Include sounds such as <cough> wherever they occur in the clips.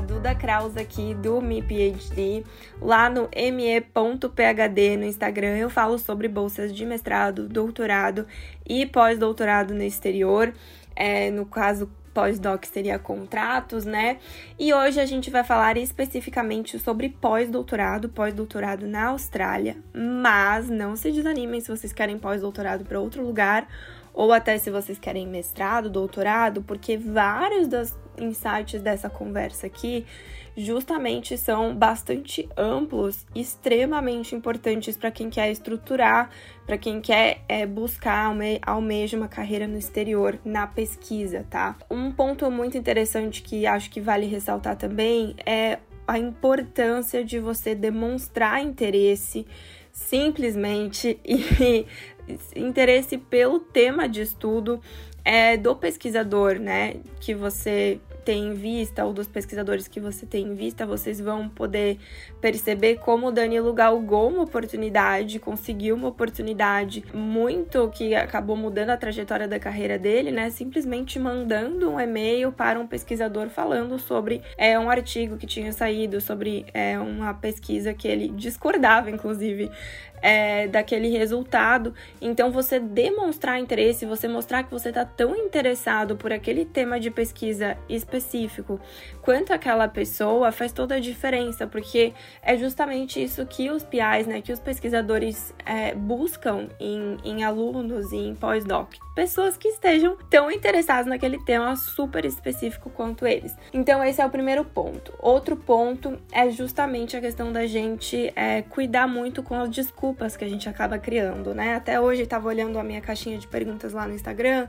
Duda Kraus aqui do Me PhD. Lá no me.phd no Instagram eu falo sobre bolsas de mestrado, doutorado e pós-doutorado no exterior. É, no caso, pós-doc seria contratos, né? E hoje a gente vai falar especificamente sobre pós-doutorado, pós-doutorado na Austrália. Mas não se desanimem se vocês querem pós-doutorado para outro lugar ou até se vocês querem mestrado, doutorado, porque vários dos insights dessa conversa aqui justamente são bastante amplos, extremamente importantes para quem quer estruturar, para quem quer é, buscar alme almeja uma carreira no exterior na pesquisa, tá? Um ponto muito interessante que acho que vale ressaltar também é a importância de você demonstrar interesse simplesmente <laughs> e interesse pelo tema de estudo é, do pesquisador, né, que você tem em vista, ou dos pesquisadores que você tem em vista, vocês vão poder perceber como o Danilo galgou uma oportunidade, conseguiu uma oportunidade muito que acabou mudando a trajetória da carreira dele, né? Simplesmente mandando um e-mail para um pesquisador falando sobre é, um artigo que tinha saído, sobre é, uma pesquisa que ele discordava, inclusive, é, daquele resultado. Então, você demonstrar interesse, você mostrar que você está tão interessado por aquele tema de pesquisa específico quanto aquela pessoa faz toda a diferença, porque é justamente isso que os PIs, né, que os pesquisadores é, buscam em, em alunos e em pós-doc. Pessoas que estejam tão interessadas naquele tema super específico quanto eles. Então, esse é o primeiro ponto. Outro ponto é justamente a questão da gente é, cuidar muito com as desculpas que a gente acaba criando, né? Até hoje estava olhando a minha caixinha de perguntas lá no Instagram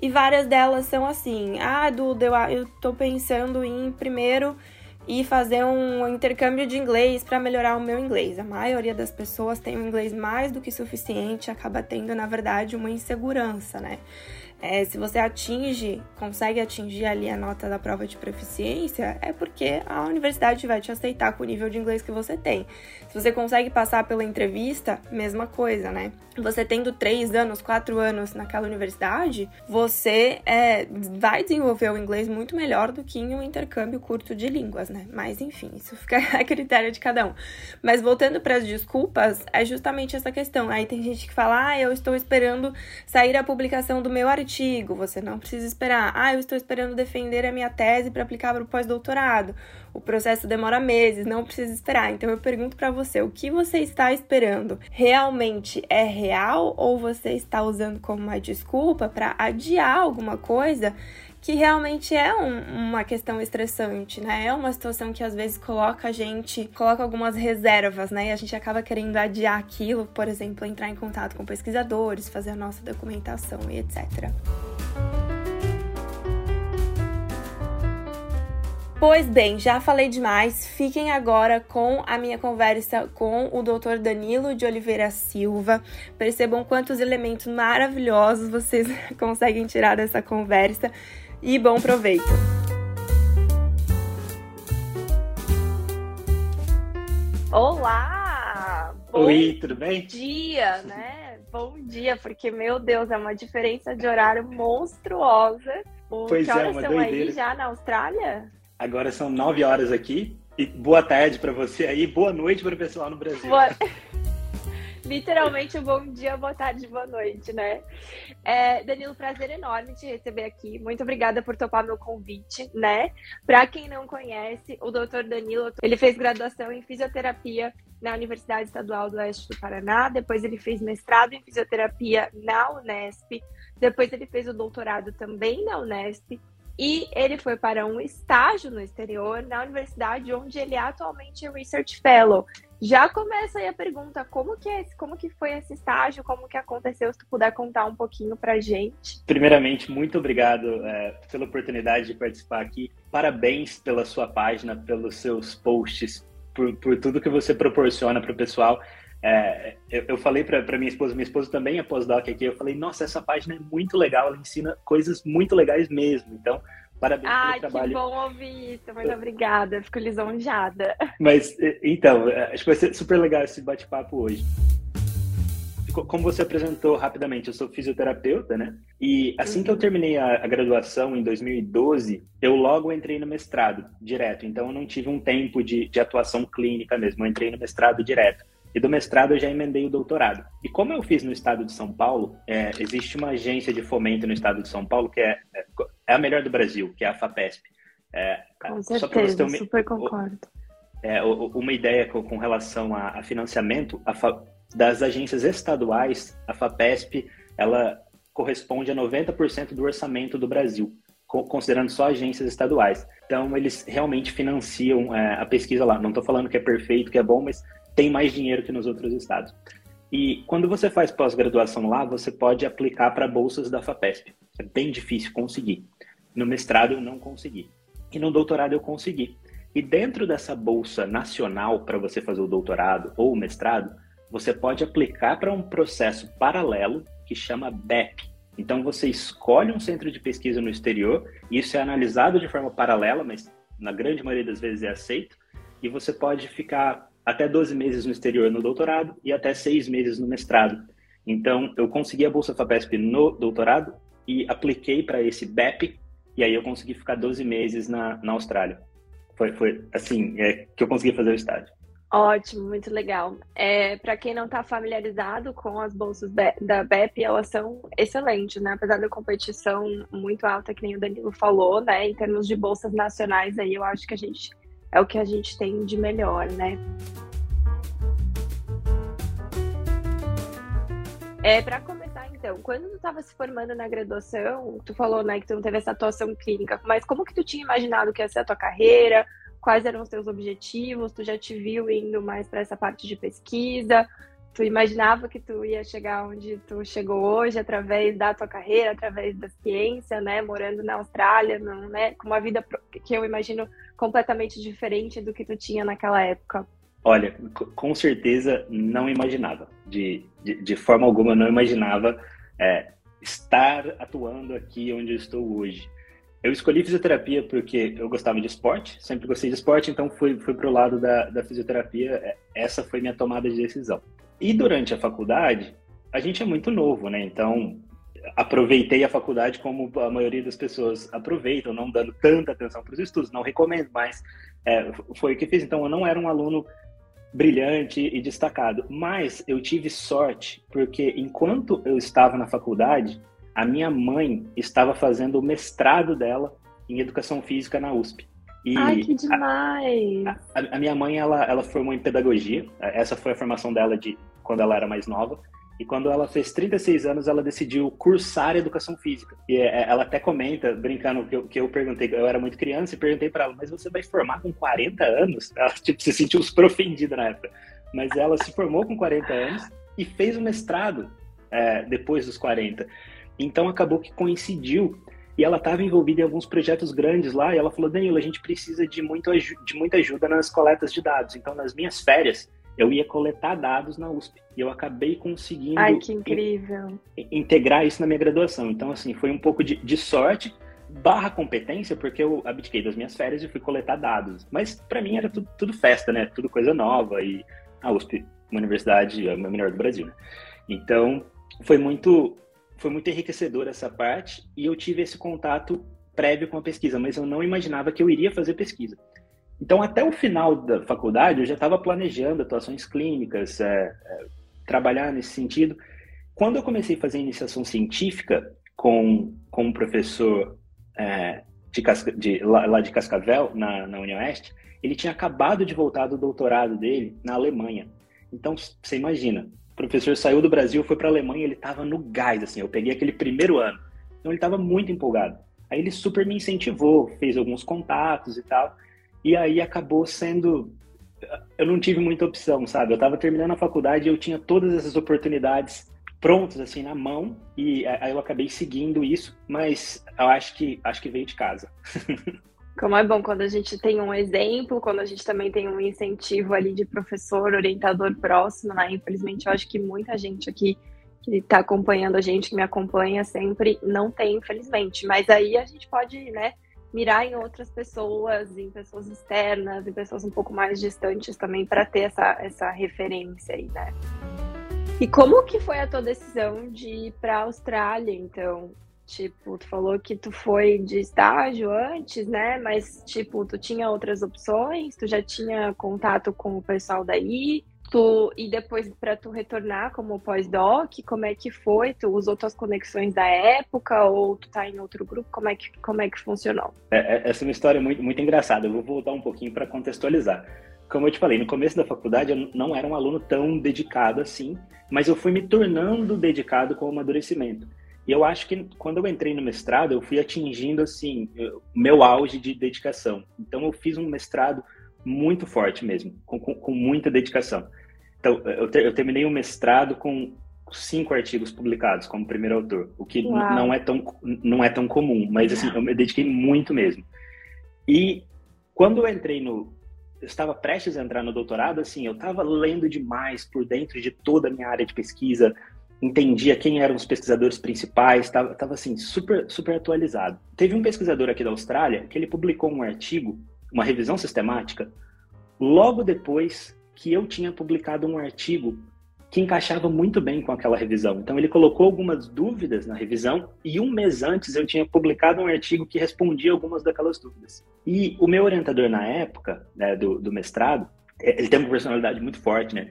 e várias delas são assim: "Ah, Duda, eu, eu tô pensando em primeiro e fazer um intercâmbio de inglês para melhorar o meu inglês. A maioria das pessoas tem um inglês mais do que suficiente, acaba tendo, na verdade, uma insegurança, né? É, se você atinge, consegue atingir ali a nota da prova de proficiência, é porque a universidade vai te aceitar com o nível de inglês que você tem. Se você consegue passar pela entrevista, mesma coisa, né? Você tendo três anos, quatro anos naquela universidade, você é, vai desenvolver o inglês muito melhor do que em um intercâmbio curto de línguas, né? Mas enfim, isso fica <laughs> a critério de cada um. Mas voltando para as desculpas, é justamente essa questão. Aí tem gente que fala, ah, eu estou esperando sair a publicação do meu artigo artigo, você não precisa esperar. Ah, eu estou esperando defender a minha tese para aplicar para o pós-doutorado. O processo demora meses, não precisa esperar. Então eu pergunto para você, o que você está esperando? Realmente é real ou você está usando como uma desculpa para adiar alguma coisa que realmente é um, uma questão estressante, né? É uma situação que às vezes coloca a gente, coloca algumas reservas, né? E a gente acaba querendo adiar aquilo, por exemplo, entrar em contato com pesquisadores, fazer a nossa documentação e etc. Pois bem, já falei demais. Fiquem agora com a minha conversa com o Dr. Danilo de Oliveira Silva. Percebam quantos elementos maravilhosos vocês <laughs> conseguem tirar dessa conversa e bom proveito! Olá! Bom Oi, tudo bem? dia, né? Bom dia, porque, meu Deus, é uma diferença de horário monstruosa. O, pois que é, horas uma são doideira. aí já na Austrália? Agora são nove horas aqui. E boa tarde para você aí, boa noite para o pessoal no Brasil. Boa... <laughs> literalmente um bom dia, boa tarde, boa noite, né? É, Danilo, prazer enorme te receber aqui. Muito obrigada por topar meu convite, né? Para quem não conhece, o doutor Danilo, ele fez graduação em fisioterapia na Universidade Estadual do Oeste do Paraná, depois ele fez mestrado em fisioterapia na Unesp, depois ele fez o doutorado também na Unesp, e ele foi para um estágio no exterior na universidade onde ele é atualmente é Research Fellow. Já começa aí a pergunta, como que, é, como que foi esse estágio, como que aconteceu, se tu puder contar um pouquinho pra gente. Primeiramente, muito obrigado é, pela oportunidade de participar aqui. Parabéns pela sua página, pelos seus posts, por, por tudo que você proporciona para o pessoal. É, eu, eu, falei para minha esposa, minha esposa também é pós-doc aqui, eu falei, nossa, essa página é muito legal, ela ensina coisas muito legais mesmo. Então, Parabéns Ai, pelo trabalho. que bom ouvir isso. Muito obrigada. Fico lisonjeada. Mas, então, acho que vai ser super legal esse bate-papo hoje. como você apresentou rapidamente, eu sou fisioterapeuta, né? E assim que eu terminei a, a, graduação em 2012, eu logo entrei no mestrado direto. Então eu não tive um tempo de, de atuação clínica mesmo, eu entrei no mestrado direto. E do mestrado eu já emendei o doutorado. E como eu fiz no estado de São Paulo, é, existe uma agência de fomento no estado de São Paulo que é, é, é a melhor do Brasil, que é a FAPESP. É, Com certeza, uma, super concordo. É, uma ideia com, com relação a, a financiamento, a Fa, das agências estaduais, a FAPESP, ela corresponde a 90% do orçamento do Brasil, considerando só agências estaduais. Então, eles realmente financiam é, a pesquisa lá. Não estou falando que é perfeito, que é bom, mas tem mais dinheiro que nos outros estados. E quando você faz pós-graduação lá, você pode aplicar para bolsas da FAPESP. É bem difícil conseguir. No mestrado eu não consegui. E no doutorado eu consegui. E dentro dessa bolsa nacional para você fazer o doutorado ou o mestrado, você pode aplicar para um processo paralelo que chama BEP. Então você escolhe um centro de pesquisa no exterior, isso é analisado de forma paralela, mas na grande maioria das vezes é aceito, e você pode ficar até 12 meses no exterior no doutorado e até 6 meses no mestrado. Então, eu consegui a Bolsa FAPESP no doutorado e apliquei para esse BEP, e aí eu consegui ficar 12 meses na, na Austrália. Foi, foi assim é, que eu consegui fazer o estágio. Ótimo, muito legal. É, para quem não está familiarizado com as bolsas da BEP, elas são excelentes, né? Apesar da competição muito alta, que nem o Danilo falou, né? Em termos de bolsas nacionais, aí eu acho que a gente é o que a gente tem de melhor, né? É, para começar, então, quando tu estava se formando na graduação, tu falou, né, que tu não teve essa atuação clínica, mas como que tu tinha imaginado que ia ser a tua carreira? Quais eram os teus objetivos? Tu já te viu indo mais para essa parte de pesquisa? Tu imaginava que tu ia chegar onde tu chegou hoje através da tua carreira, através da ciência, né, morando na Austrália, não, né, com uma vida que eu imagino completamente diferente do que tu tinha naquela época? Olha, com certeza não imaginava. De, de, de forma alguma não imaginava é, estar atuando aqui onde eu estou hoje. Eu escolhi fisioterapia porque eu gostava de esporte, sempre gostei de esporte, então fui, fui para o lado da, da fisioterapia. É, essa foi minha tomada de decisão. E durante a faculdade, a gente é muito novo, né? Então, aproveitei a faculdade como a maioria das pessoas aproveitam, não dando tanta atenção para os estudos. Não recomendo, mas é, foi o que fiz. Então, eu não era um aluno brilhante e destacado, mas eu tive sorte porque enquanto eu estava na faculdade, a minha mãe estava fazendo o mestrado dela em educação física na USP. E Ai, que demais! A, a, a, minha mãe, ela, ela formou em pedagogia. Essa foi a formação dela de quando ela era mais nova. E quando ela fez 36 anos, ela decidiu cursar educação física. E é, ela até comenta, brincando, que eu, que eu perguntei, eu era muito criança, e perguntei para ela, mas você vai formar com 40 anos? Ela tipo, se sentiu super ofendida na época. Mas ela se formou com 40 anos e fez o mestrado é, depois dos 40. Então acabou que coincidiu e ela estava envolvida em alguns projetos grandes lá, e ela falou, Danilo, a gente precisa de, muito, de muita ajuda nas coletas de dados. Então, nas minhas férias, eu ia coletar dados na USP. E eu acabei conseguindo Ai, que incrível. In, integrar isso na minha graduação. Então, assim, foi um pouco de, de sorte barra competência, porque eu abdiquei das minhas férias e fui coletar dados. Mas para mim era tudo, tudo, festa, né? Tudo coisa nova. E a USP, uma universidade a melhor do Brasil, né? Então, foi muito, foi muito enriquecedor essa parte e eu tive esse contato prévio com a pesquisa, mas eu não imaginava que eu iria fazer pesquisa. Então, até o final da faculdade, eu já estava planejando atuações clínicas, é, é, trabalhar nesse sentido. Quando eu comecei a fazer iniciação científica com, com um professor é, de, de lá, de Cascavel, na, na Oeste, ele tinha acabado de voltar do doutorado dele na Alemanha. Então, você imagina, o professor saiu do Brasil, foi para a Alemanha, ele estava no gás, assim, eu peguei aquele primeiro ano. Então, ele estava muito empolgado. Aí ele super me incentivou, fez alguns contatos e tal. E aí acabou sendo. Eu não tive muita opção, sabe? Eu estava terminando a faculdade e eu tinha todas essas oportunidades prontas, assim, na mão, e aí eu acabei seguindo isso, mas eu acho que, acho que veio de casa. <laughs> Como é bom quando a gente tem um exemplo, quando a gente também tem um incentivo ali de professor, orientador próximo, né? Infelizmente, eu acho que muita gente aqui que está acompanhando a gente, que me acompanha sempre, não tem, infelizmente. Mas aí a gente pode, né, mirar em outras pessoas, em pessoas externas, em pessoas um pouco mais distantes também, para ter essa, essa referência aí, né? E como que foi a tua decisão de ir para a Austrália, então? Tipo, tu falou que tu foi de estágio antes, né? Mas, tipo, tu tinha outras opções? Tu já tinha contato com o pessoal daí? Tu, e depois para tu retornar como pós-doc, como é que foi? Tu usou tuas conexões da época ou tu tá em outro grupo? Como é que, como é que funcionou? É, é essa é uma história muito, muito engraçada. Eu vou voltar um pouquinho para contextualizar. Como eu te falei, no começo da faculdade eu não era um aluno tão dedicado assim, mas eu fui me tornando dedicado com o amadurecimento. E eu acho que quando eu entrei no mestrado, eu fui atingindo assim meu auge de dedicação. Então eu fiz um mestrado muito forte mesmo, com, com, com muita dedicação. Então, eu, te, eu terminei o um mestrado com cinco artigos publicados como primeiro autor, o que não é tão não é tão comum, mas assim, eu me dediquei muito mesmo. E quando eu entrei no eu estava prestes a entrar no doutorado, assim, eu estava lendo demais por dentro de toda a minha área de pesquisa, entendia quem eram os pesquisadores principais, estava assim super super atualizado. Teve um pesquisador aqui da Austrália que ele publicou um artigo, uma revisão sistemática, logo depois que eu tinha publicado um artigo que encaixava muito bem com aquela revisão. Então ele colocou algumas dúvidas na revisão e um mês antes eu tinha publicado um artigo que respondia algumas daquelas dúvidas. E o meu orientador na época né, do, do mestrado, é, ele tem uma personalidade muito forte, né?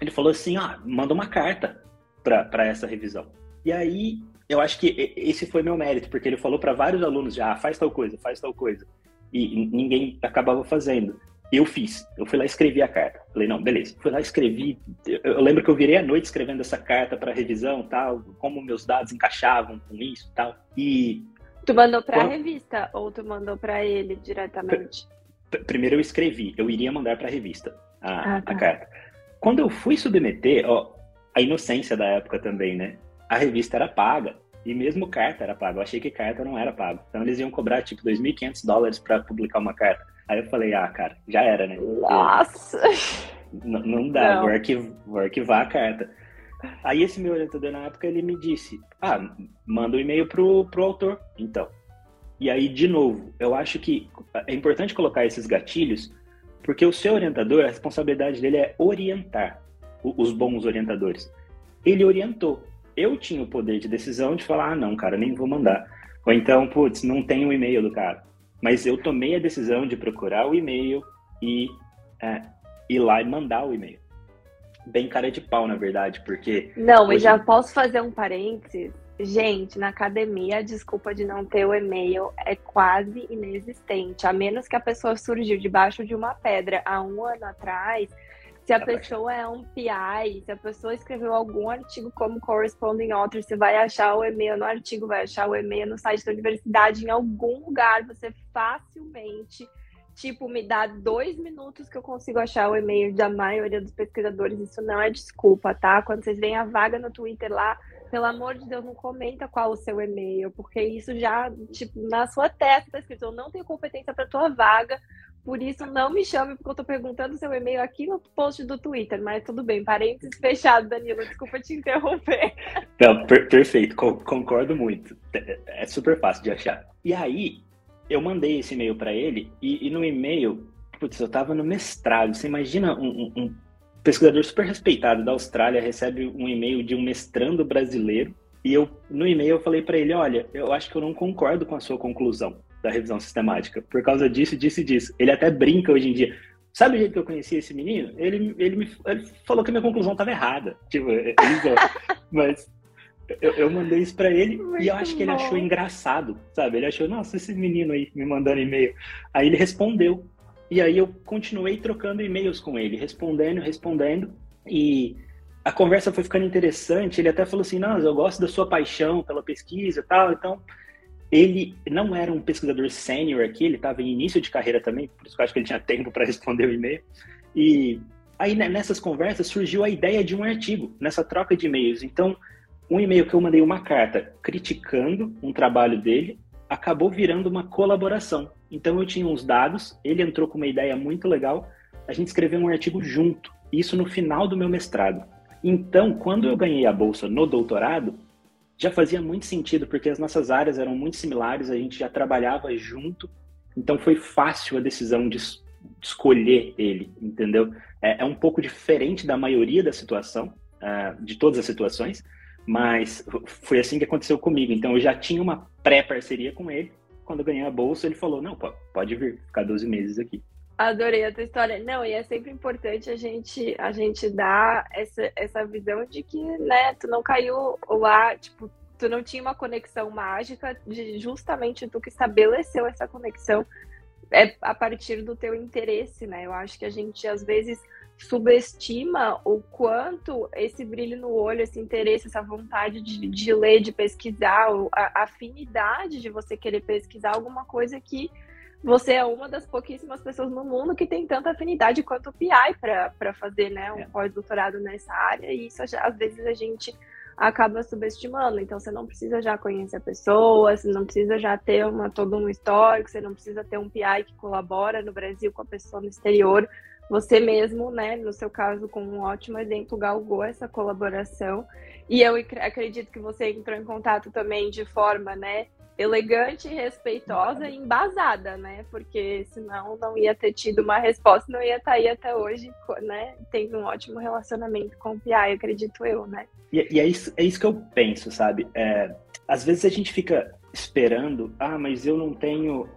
Ele falou assim, ah, manda uma carta para essa revisão. E aí eu acho que esse foi meu mérito, porque ele falou para vários alunos já, ah, faz tal coisa, faz tal coisa. E ninguém acabava fazendo. Eu fiz. Eu fui lá e escrevi a carta. Falei, não, beleza. Fui lá escrevi. Eu, lembro que eu virei a noite escrevendo essa carta para revisão, tal, como meus dados encaixavam com isso, tal. E tu mandou para a quando... revista ou tu mandou para ele diretamente? Primeiro eu escrevi. Eu iria mandar para a revista a, ah, tá. a carta. Quando eu fui submeter, ó, a inocência da época também, né? A revista era paga. E mesmo carta era paga. Eu achei que carta não era paga. Então eles iam cobrar tipo 2.500 dólares para publicar uma carta. Aí eu falei, ah, cara, já era, né? Nossa! Não, não dá, não. Vou, arquiv vou arquivar a carta. Aí esse meu orientador na época, ele me disse, ah, manda um e-mail pro, pro autor, então. E aí, de novo, eu acho que é importante colocar esses gatilhos, porque o seu orientador, a responsabilidade dele é orientar os bons orientadores. Ele orientou. Eu tinha o poder de decisão de falar, ah, não, cara, nem vou mandar. Ou então, putz, não tem o e-mail do cara. Mas eu tomei a decisão de procurar o e-mail e é, ir lá e mandar o e-mail. Bem cara de pau, na verdade, porque. Não, hoje... eu já posso fazer um parênteses. Gente, na academia, a desculpa de não ter o e-mail é quase inexistente. A menos que a pessoa surgiu debaixo de uma pedra há um ano atrás se a pessoa é um PI, se a pessoa escreveu algum artigo como corresponding author, você vai achar o e-mail no artigo, vai achar o e-mail no site da universidade, em algum lugar, você facilmente, tipo, me dá dois minutos que eu consigo achar o e-mail da maioria dos pesquisadores. Isso não é desculpa, tá? Quando vocês veem a vaga no Twitter lá, pelo amor de Deus, não comenta qual o seu e-mail, porque isso já, tipo, na sua testa tá escrito, eu não tenho competência para tua vaga, por isso, não me chame, porque eu tô perguntando seu e-mail aqui no post do Twitter, mas tudo bem. Parênteses fechado, Danilo. Desculpa te interromper. Não, per perfeito, concordo muito. É, super fácil de achar. E aí, eu mandei esse e-mail para ele, e, e, no e-mail, putz, eu tava no mestrado. Você imagina um, um, um pesquisador super respeitado da Austrália recebe um e-mail de um mestrando brasileiro, e eu, no e-mail, eu falei para ele: olha, eu acho que eu não concordo com a sua conclusão da revisão sistemática, por causa disso, disso e disso. Ele até brinca hoje em dia. Sabe o jeito que eu conheci esse menino? Ele, ele, me, ele falou que a minha conclusão estava errada. Tipo, ele, <laughs> mas eu, eu, mandei isso para ele Muito e eu acho que ele achou engraçado, sabe? Ele achou, nossa, esse menino aí me mandando e-mail. Aí ele respondeu. E aí eu continuei trocando e-mails com ele, respondendo, respondendo. E a conversa foi ficando interessante. Ele até falou assim: Não, eu gosto da sua paixão pela pesquisa e tal. Então, ele não era um pesquisador sênior aqui, ele estava em início de carreira também, por isso que eu acho que ele tinha tempo para responder o e-mail. E aí né, nessas conversas surgiu a ideia de um artigo, nessa troca de e-mails. Então, um e-mail que eu mandei uma carta criticando um trabalho dele acabou virando uma colaboração. Então eu tinha uns dados, ele entrou com uma ideia muito legal, a gente escreveu um artigo junto, isso no final do meu mestrado. Então, quando eu ganhei a bolsa no doutorado, já fazia muito sentido, porque as nossas áreas eram muito similares, a gente já trabalhava junto, então foi fácil a decisão de escolher ele, entendeu? É, é um pouco diferente da maioria da situação, uh, de todas as situações, mas foi assim que aconteceu comigo. Então eu já tinha uma pré-parceria com ele. Quando eu ganhei a bolsa, ele falou: Não, pode vir, ficar 12 meses aqui. Adorei a tua história. Não, e é sempre importante a gente, a gente dar essa, essa visão de que, né, tu não caiu lá, tipo, tu não tinha uma conexão mágica, de justamente tu que estabeleceu essa conexão é a partir do teu interesse, né? Eu acho que a gente, às vezes, subestima o quanto esse brilho no olho, esse interesse, essa vontade de, de ler, de pesquisar, a afinidade de você querer pesquisar alguma coisa que você é uma das pouquíssimas pessoas no mundo que tem tanta afinidade quanto o PI para fazer né, um é. pós-doutorado nessa área, e isso às vezes a gente acaba subestimando. Então você não precisa já conhecer a pessoa, você não precisa já ter uma, todo um histórico, você não precisa ter um PI que colabora no Brasil com a pessoa no exterior. Você mesmo, né, no seu caso, com um ótimo exemplo, galgou essa colaboração. E eu acredito que você entrou em contato também de forma, né, elegante, respeitosa e embasada, né? Porque senão não ia ter tido uma resposta, não ia estar aí até hoje, né? Tendo um ótimo relacionamento com o PI, acredito eu, né? E, e é, isso, é isso que eu penso, sabe? É, às vezes a gente fica esperando, ah, mas eu não tenho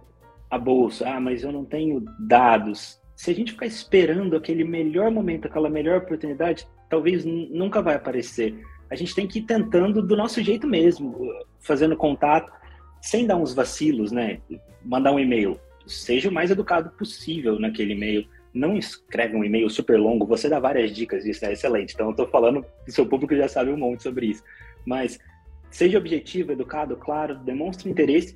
a bolsa, ah, mas eu não tenho dados. Se a gente ficar esperando aquele melhor momento, aquela melhor oportunidade, talvez nunca vai aparecer. A gente tem que ir tentando do nosso jeito mesmo, fazendo contato sem dar uns vacilos, né? Mandar um e-mail. Seja o mais educado possível naquele e-mail. Não escreve um e-mail super longo. Você dá várias dicas, isso é excelente. Então, eu estou falando, seu público já sabe um monte sobre isso. Mas seja objetivo, educado, claro, demonstre interesse.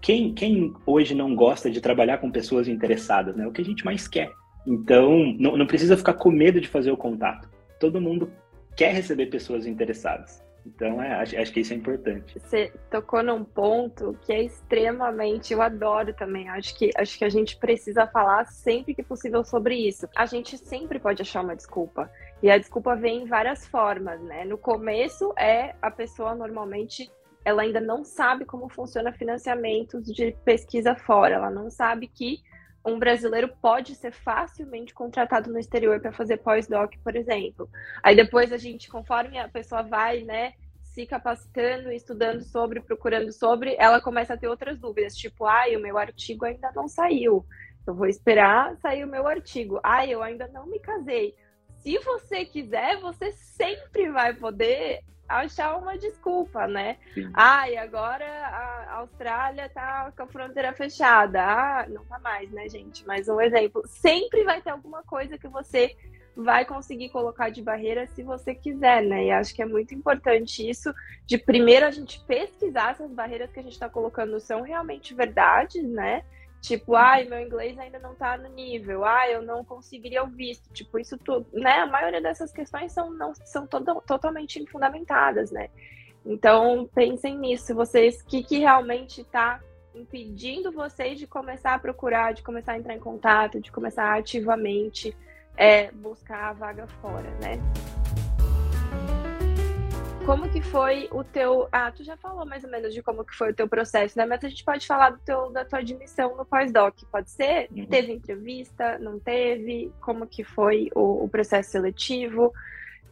Quem, quem hoje não gosta de trabalhar com pessoas interessadas, né? O que a gente mais quer. Então, não, não precisa ficar com medo de fazer o contato. Todo mundo quer receber pessoas interessadas. Então, é, acho, acho, que isso é importante. Você tocou num ponto que é extremamente, eu adoro também. Acho que, acho que a gente precisa falar sempre que possível sobre isso. A gente sempre pode achar uma desculpa. E a desculpa vem em várias formas, né? No começo é a pessoa normalmente ela ainda não sabe como funciona financiamentos de pesquisa fora. Ela não sabe que um brasileiro pode ser facilmente contratado no exterior para fazer pós-doc, por exemplo. Aí depois a gente, conforme a pessoa vai, né, se capacitando, estudando sobre, procurando sobre, ela começa a ter outras dúvidas, tipo, ai, o meu artigo ainda não saiu. Eu vou esperar sair o meu artigo. Ai, eu ainda não me casei. Se você quiser, você sempre vai poder achar uma desculpa, né? Sim. Ah, e agora a Austrália tá com a fronteira fechada. Ah, não tá mais, né, gente? Mas um exemplo. Sempre vai ter alguma coisa que você vai conseguir colocar de barreira se você quiser, né? E acho que é muito importante isso, de primeiro a gente pesquisar se as barreiras que a gente está colocando são realmente verdades, né? Tipo, ai, meu inglês ainda não tá no nível, ai, eu não conseguiria o visto. Tipo, isso tudo, né? A maioria dessas questões são, não, são todo, totalmente infundamentadas, né? Então, pensem nisso, vocês, o que, que realmente está impedindo vocês de começar a procurar, de começar a entrar em contato, de começar ativamente é, buscar a vaga fora, né? Como que foi o teu. Ah, tu já falou mais ou menos de como que foi o teu processo, né? Mas a gente pode falar do teu, da tua admissão no pós-doc, pode ser? Uhum. Teve entrevista, não teve? Como que foi o, o processo seletivo?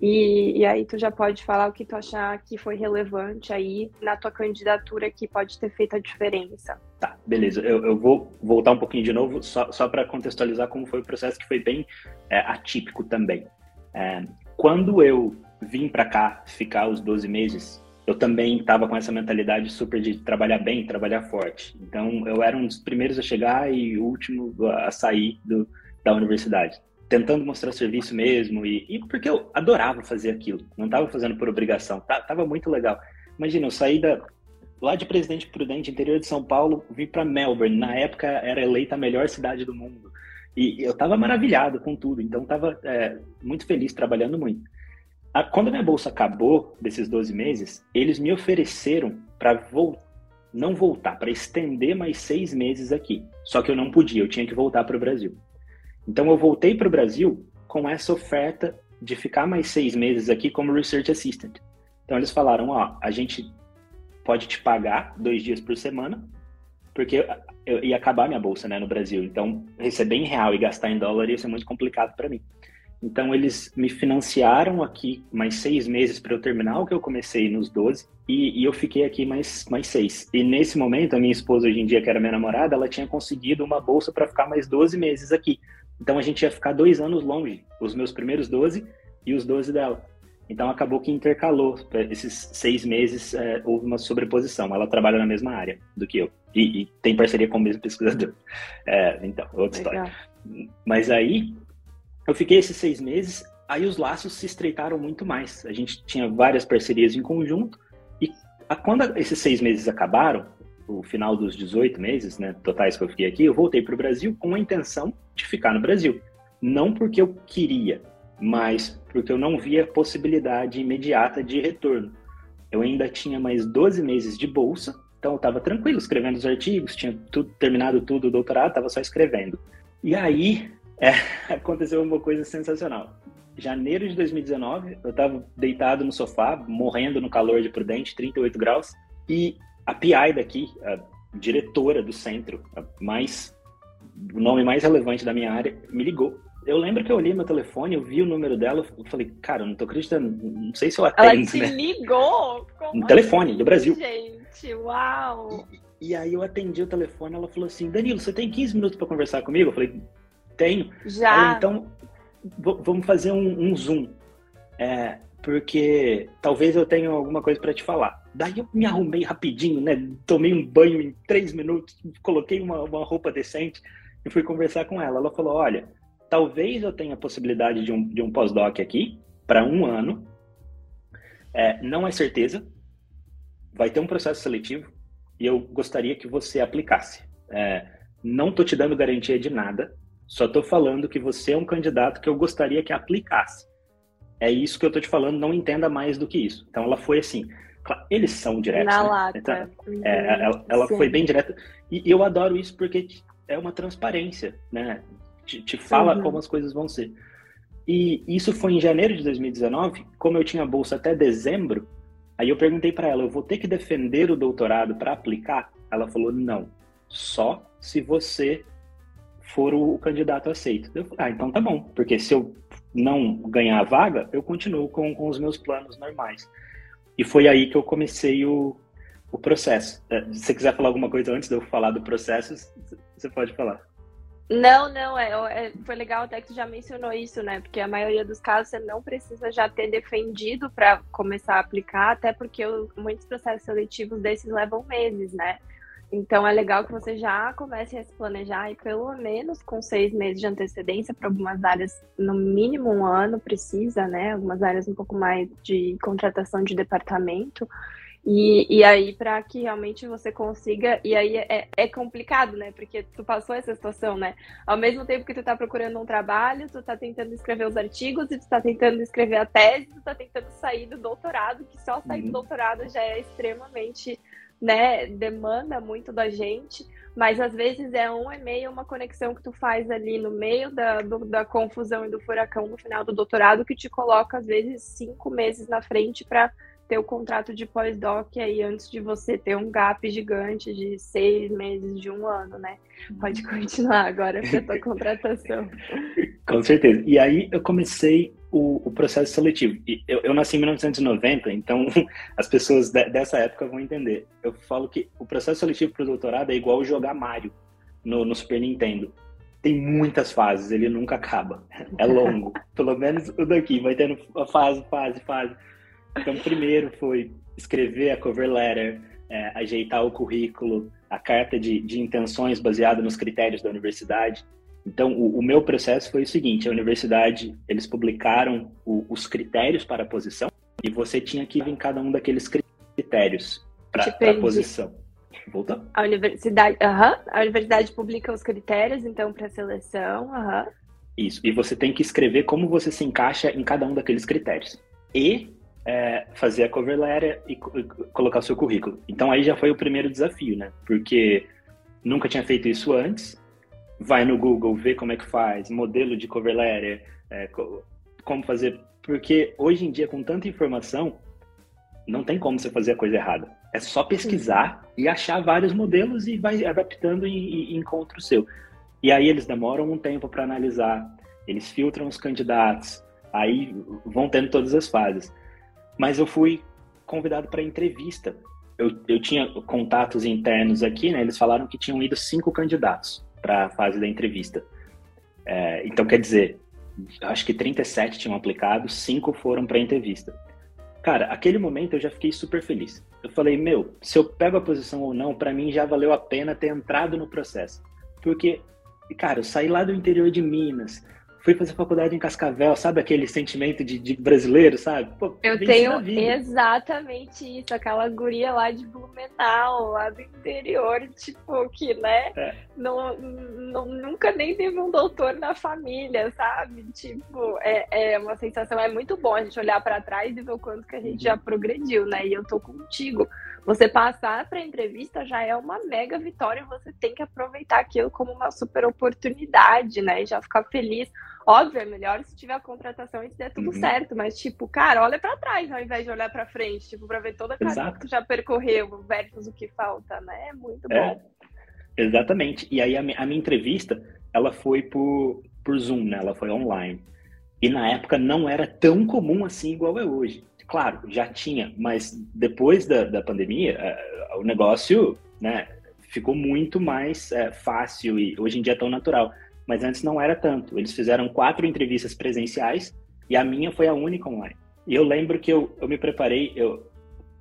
E, e, aí tu já pode falar o que tu achar que foi relevante aí na tua candidatura que pode ter feito a diferença. Tá, beleza. Eu, eu vou voltar um pouquinho de novo, só, só para contextualizar como foi o processo que foi bem é, atípico também. É, quando eu vim para cá ficar os 12 meses, eu também estava com essa mentalidade super de trabalhar bem, trabalhar forte. Então, eu era um dos primeiros a chegar e o último a sair do, da universidade. Tentando mostrar serviço mesmo, e, e porque eu adorava fazer aquilo. Não estava fazendo por obrigação, tá, tava muito legal. Imagina, eu saí da, lá de Presidente Prudente, interior de São Paulo, vim para Melbourne. Na época era eleita a melhor cidade do mundo. E eu estava maravilhado com tudo, então estava é, muito feliz, trabalhando muito. A, quando a minha bolsa acabou, desses 12 meses, eles me ofereceram para não voltar, para estender mais seis meses aqui. Só que eu não podia, eu tinha que voltar para o Brasil. Então eu voltei para o Brasil com essa oferta de ficar mais seis meses aqui como Research Assistant. Então eles falaram, ó, a gente pode te pagar dois dias por semana, porque eu ia acabar minha bolsa né, no Brasil. Então receber em real e gastar em dólar ia ser muito complicado para mim. Então, eles me financiaram aqui mais seis meses para eu terminar o que eu comecei nos 12, e, e, eu fiquei aqui mais, mais seis. E nesse momento, a minha esposa, hoje em dia, que era minha namorada, ela tinha conseguido uma bolsa para ficar mais 12 meses aqui. Então, a gente ia ficar dois anos longe, os meus primeiros 12 e os 12 dela. Então, acabou que intercalou. Esses seis meses, é, houve uma sobreposição. Ela trabalha na mesma área do que eu. E, e tem parceria com o mesmo pesquisador. <laughs> É, então, outra Legal. história. Mas aí, eu fiquei esses seis meses, aí os laços se estreitaram muito mais. A gente tinha várias parcerias em conjunto, e a, quando esses seis meses acabaram, o final dos 18 meses né, totais que eu fiquei aqui, eu voltei para o Brasil com a intenção de ficar no Brasil. Não porque eu queria, mas porque eu não via possibilidade imediata de retorno. Eu ainda tinha mais 12 meses de bolsa, então eu estava tranquilo escrevendo os artigos, tinha tudo, terminado tudo o doutorado, estava só escrevendo. E aí é, <laughs> aconteceu uma coisa sensacional. Janeiro de 2019, eu estava deitado no sofá, morrendo no calor de Prudente, 38 graus, e a PI daqui, a diretora do centro, mais, o nome mais relevante da minha área, me ligou. Eu lembro que eu olhei meu telefone, eu vi o número dela, eu falei, cara, eu não tô acreditando, não sei se eu atendo, Ela te né? ligou? Como no telefone, do Brasil. Gente, uau! E, e, aí eu atendi o telefone, ela falou assim, Danilo, você tem 15 minutos para conversar comigo? Eu falei, tenho. Já. então, vamos fazer um, um zoom. É, porque talvez eu tenha alguma coisa para te falar. Daí eu me arrumei rapidinho, né? Tomei um banho em três minutos, coloquei uma, uma roupa decente e fui conversar com ela. Ela falou: Olha, talvez eu tenha a possibilidade de um, de um pós-doc aqui para um ano. É, não é certeza. Vai ter um processo seletivo e eu gostaria que você aplicasse. É, não estou te dando garantia de nada, só estou falando que você é um candidato que eu gostaria que aplicasse. É isso que eu estou te falando, não entenda mais do que isso. Então ela foi assim. Eles são diretos. Na né? lata. Então, é, ela, ela foi bem direta. E eu adoro isso porque é uma transparência, né? Te, te fala uhum. como as coisas vão ser. E isso foi em janeiro de 2019. Como eu tinha bolsa até dezembro, aí eu perguntei para ela: eu vou ter que defender o doutorado para aplicar? Ela falou: não. Só se você for o, candidato aceito. Eu ah, então tá bom, porque se eu não ganhar a vaga, eu continuo com, com os meus planos normais. E foi aí que eu comecei o, o processo. É, se você quiser falar alguma coisa antes de eu falar do processo, você pode falar. Não, não, é, é, foi legal até que você já mencionou isso, né? Porque a maioria dos casos você não precisa já ter defendido para começar a aplicar, até porque muitos processos seletivos desses levam meses, né? Então é legal que você já comece a se planejar e pelo menos com seis meses de antecedência para algumas áreas, no mínimo um ano precisa, né? Algumas áreas um pouco mais de contratação de departamento. E, e aí, para que realmente você consiga. E aí é, é complicado, né? Porque tu passou essa situação, né? Ao mesmo tempo que tu tá procurando um trabalho, tu tá tentando escrever os artigos, e tu tá tentando escrever a tese, tu tá tentando sair do doutorado, que só sair do uhum. doutorado já é extremamente né, demanda muito da gente, mas às vezes é um e-mail, uma conexão que tu faz ali no meio da, do, da confusão e do furacão no final do doutorado que te coloca, às vezes, cinco meses na frente para ter o contrato de pós-doc aí antes de você ter um gap gigante de seis meses, de um ano, né? Pode continuar agora para tua contratação. <laughs> Com certeza. E aí eu comecei o, o processo seletivo. Eu, eu, nasci em 1990, então <laughs> as pessoas de, dessa época vão entender. Eu falo que o processo seletivo para o doutorado é igual jogar Mario no, no Super Nintendo. Tem muitas fases, ele nunca acaba. É longo. <laughs> Pelo menos o daqui vai tendo fase, fase, fase. Então, primeiro foi escrever a cover letter, é, ajeitar o currículo, a carta de, de intenções baseada nos critérios da universidade. Então, o, o, meu processo foi o seguinte: a universidade, eles publicaram o, os critérios para a posição e você tinha que ir em cada um daqueles critérios para a posição. Volta. A universidade, a universidade publica os critérios, então, para a seleção. Uh -huh. Isso. E você tem que escrever como você se encaixa em cada um daqueles critérios. E é, fazer a cover letter e, e colocar o seu currículo. Então, aí já foi o primeiro desafio, né? Porque nunca tinha feito isso antes vai no Google, vê como é que faz, modelo de cover letter, é, como fazer. Porque hoje em dia, com tanta informação, não tem como você fazer a coisa errada. É só pesquisar e achar vários modelos e vai adaptando e, e encontra o seu. E aí eles demoram um tempo para analisar. eles filtram os candidatos, aí vão tendo todas as fases. Mas eu fui convidado para entrevista. Eu, eu tinha contatos internos aqui, né? Eles falaram que tinham ido cinco candidatos para a fase da entrevista. É, então, quer dizer, acho que 37 tinham aplicado, cinco foram para a entrevista. Cara, aquele momento eu já fiquei super feliz. Eu falei, meu, se eu pego a posição ou não, para mim já valeu a pena ter entrado no processo. Porque, cara, eu saí lá do interior de Minas, fui fazer faculdade em Cascavel, sabe aquele sentimento de, de brasileiro, sabe? Pô, eu tenho exatamente isso, aquela guria lá de Blumenau, lá do interior, tipo, que, né, é. não, não, nunca nem teve um doutor na família, sabe? Tipo, é, é uma sensação, é muito bom a gente olhar para trás e ver o quanto que a gente já progrediu, né? E eu tô contigo. Você passar para entrevista já é uma mega vitória, você tem que aproveitar aquilo como uma super oportunidade, né? E já ficar feliz. Óbvio, é melhor se tiver a contratação e se der tudo uhum. certo, mas tipo, cara, olha para trás ao invés de olhar para frente, tipo, para ver toda a caminho que tu já percorreu versus o que falta, né? É muito é, bom. Exatamente. E aí a, a minha entrevista, ela foi por, por Zoom, né? Ela foi online. E na época não era tão comum assim igual é hoje. Claro, já tinha, mas depois da, da pandemia, é, o negócio né, ficou muito mais é, fácil e hoje em dia é tão natural. Mas antes não era tanto. Eles fizeram quatro entrevistas presenciais e a minha foi a única online. E eu lembro que eu, eu me preparei, eu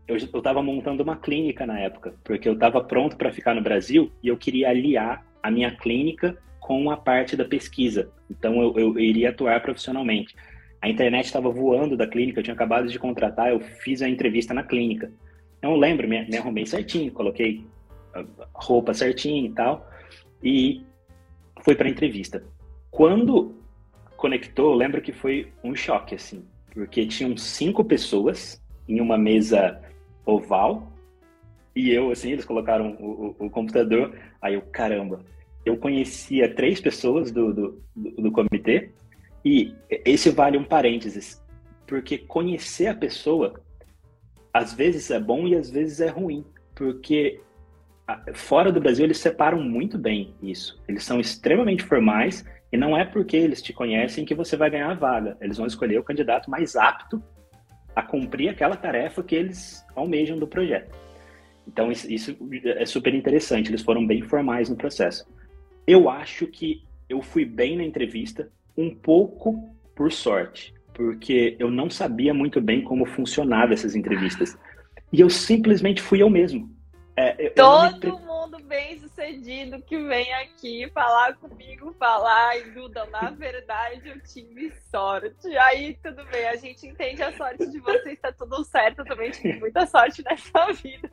eu estava montando uma clínica na época, porque eu estava pronto para ficar no Brasil e eu queria aliar a minha clínica com a parte da pesquisa. Então eu, eu iria atuar profissionalmente. A internet estava voando da clínica, eu tinha acabado de contratar, eu fiz a entrevista na clínica. Então, eu lembro, me, me arrumei certinho, coloquei roupa certinho e tal, e fui para entrevista. Quando conectou, eu lembro que foi um choque, assim, porque tinham cinco pessoas em uma mesa oval, e eu, assim, eles colocaram o, o, o computador, aí eu, caramba, eu conhecia três pessoas do, do, do, do comitê, e esse vale um parênteses, porque conhecer a pessoa às vezes é bom e às vezes é ruim, porque fora do Brasil eles separam muito bem isso. Eles são extremamente formais e não é porque eles te conhecem que você vai ganhar a vaga. Eles vão escolher o candidato mais apto a cumprir aquela tarefa que eles almejam do projeto. Então isso, é super interessante. Eles foram bem formais no processo. Eu acho que eu fui bem na entrevista, um pouco por sorte, porque eu não sabia muito bem como funcionava essas entrevistas. E eu simplesmente fui eu mesmo. É, eu, Todo eu me... mundo bem sucedido que vem aqui falar comigo, falar, e Duda, na verdade eu tive sorte. Aí tudo bem, a gente entende a sorte de vocês, tá tudo certo. Eu também tive muita sorte nessa <laughs> vida.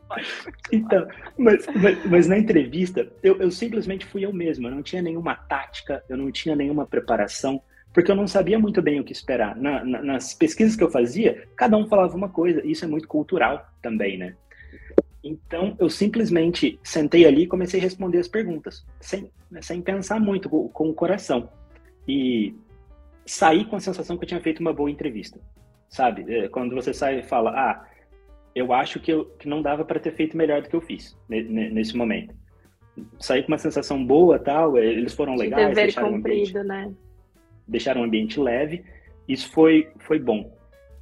Então, mas, mas, mas, na entrevista, eu, eu simplesmente fui eu mesmo. Eu não tinha nenhuma tática, eu não tinha nenhuma preparação porque eu não sabia muito bem o que esperar. Na, na, nas pesquisas que eu fazia, cada um falava uma coisa, e isso é muito cultural também, né? Então, eu simplesmente sentei ali e comecei a responder as perguntas, sem, sem pensar muito, com, com o coração. E saí com a sensação que eu tinha feito uma boa entrevista, sabe? É, quando você sai e fala, ah, eu acho que, eu, que não dava para ter feito melhor do que eu fiz nesse momento. Saí com uma sensação boa, tal, é, eles foram legais, dever deixaram cumprido, um ambiente, né? deixaram um ambiente leve, isso foi, foi bom.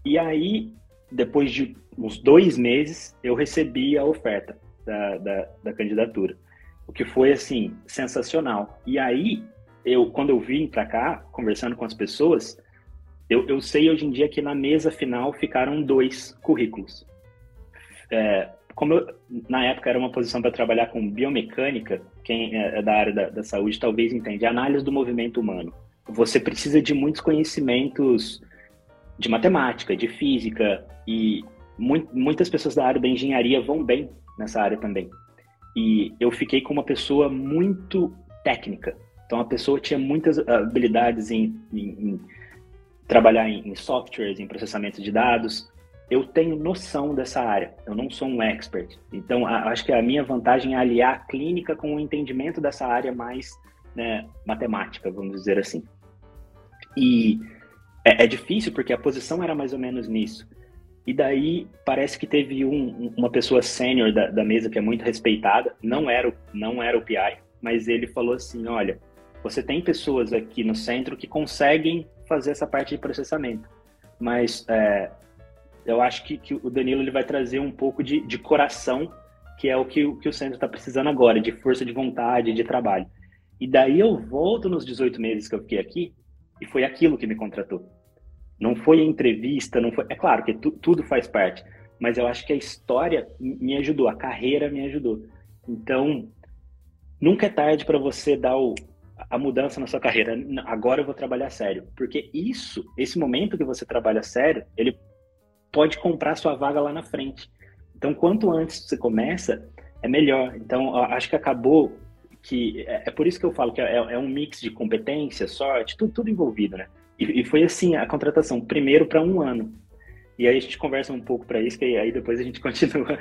E aí, depois de uns dois meses, eu recebi a oferta da, da, da candidatura, o que foi, assim, sensacional. E aí, eu, quando eu vim para cá, conversando com as pessoas, eu, eu sei hoje em dia que na mesa final ficaram dois currículos. É, como eu, na época era uma posição para trabalhar com biomecânica, quem é, é da área da, da saúde talvez entenda, análise do movimento humano. Você precisa de muitos conhecimentos de matemática, de física, e muitas pessoas da área da engenharia vão bem nessa área também. E eu fiquei com uma pessoa muito técnica. Então a pessoa tinha muitas habilidades em, em, em trabalhar em, em softwares, em processamento de dados. Eu tenho noção dessa área, eu não sou um expert. Então a, acho que a minha vantagem é aliar a clínica com o entendimento dessa área mais né, matemática, vamos dizer assim. E é, é difícil porque a posição era mais ou menos nisso. E daí parece que teve um, uma pessoa sênior da, da, mesa que é muito respeitada, não era, o, não era o PI, mas ele falou assim, olha, você tem pessoas aqui no centro que conseguem fazer essa parte de processamento, mas é, eu acho que, que, o Danilo ele vai trazer um pouco de, de coração, que é o que, que o centro está precisando agora, de força de vontade, de trabalho. E daí eu volto nos 18 meses que eu fiquei aqui, e foi aquilo que me contratou. Não foi entrevista, não foi. É claro que tu, tudo faz parte, mas eu acho que a história me ajudou, a carreira me ajudou. Então, nunca é tarde para você dar o, a mudança na sua carreira. Agora eu vou trabalhar sério, porque isso, esse momento que você trabalha sério, ele pode comprar sua vaga lá na frente. Então, quanto antes você começa, é melhor. Então, acho que acabou que é, é, por isso que eu falo que é, é um mix de competência, sorte, tudo, tudo envolvido, né? E, e, foi assim a contratação, primeiro para um ano. E aí a gente conversa um pouco para isso, que aí depois a gente <laughs> continua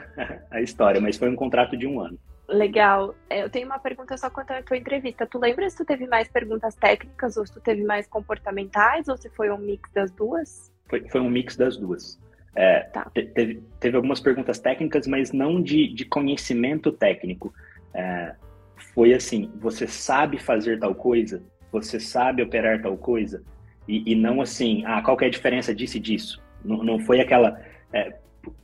a história, mas foi um contrato de um ano. Legal. É, eu tenho uma pergunta só quanto à tua entrevista. Tu lembra se tu teve mais perguntas técnicas ou se tu teve mais comportamentais ou se foi um mix das duas? Foi, foi um mix das duas. É, tá. teve, teve algumas perguntas técnicas, mas não de, de conhecimento técnico. É, foi assim: você sabe fazer tal coisa? Você sabe operar tal coisa? E, e não assim, ah, qual é a diferença disso e disso? Não, não foi aquela é,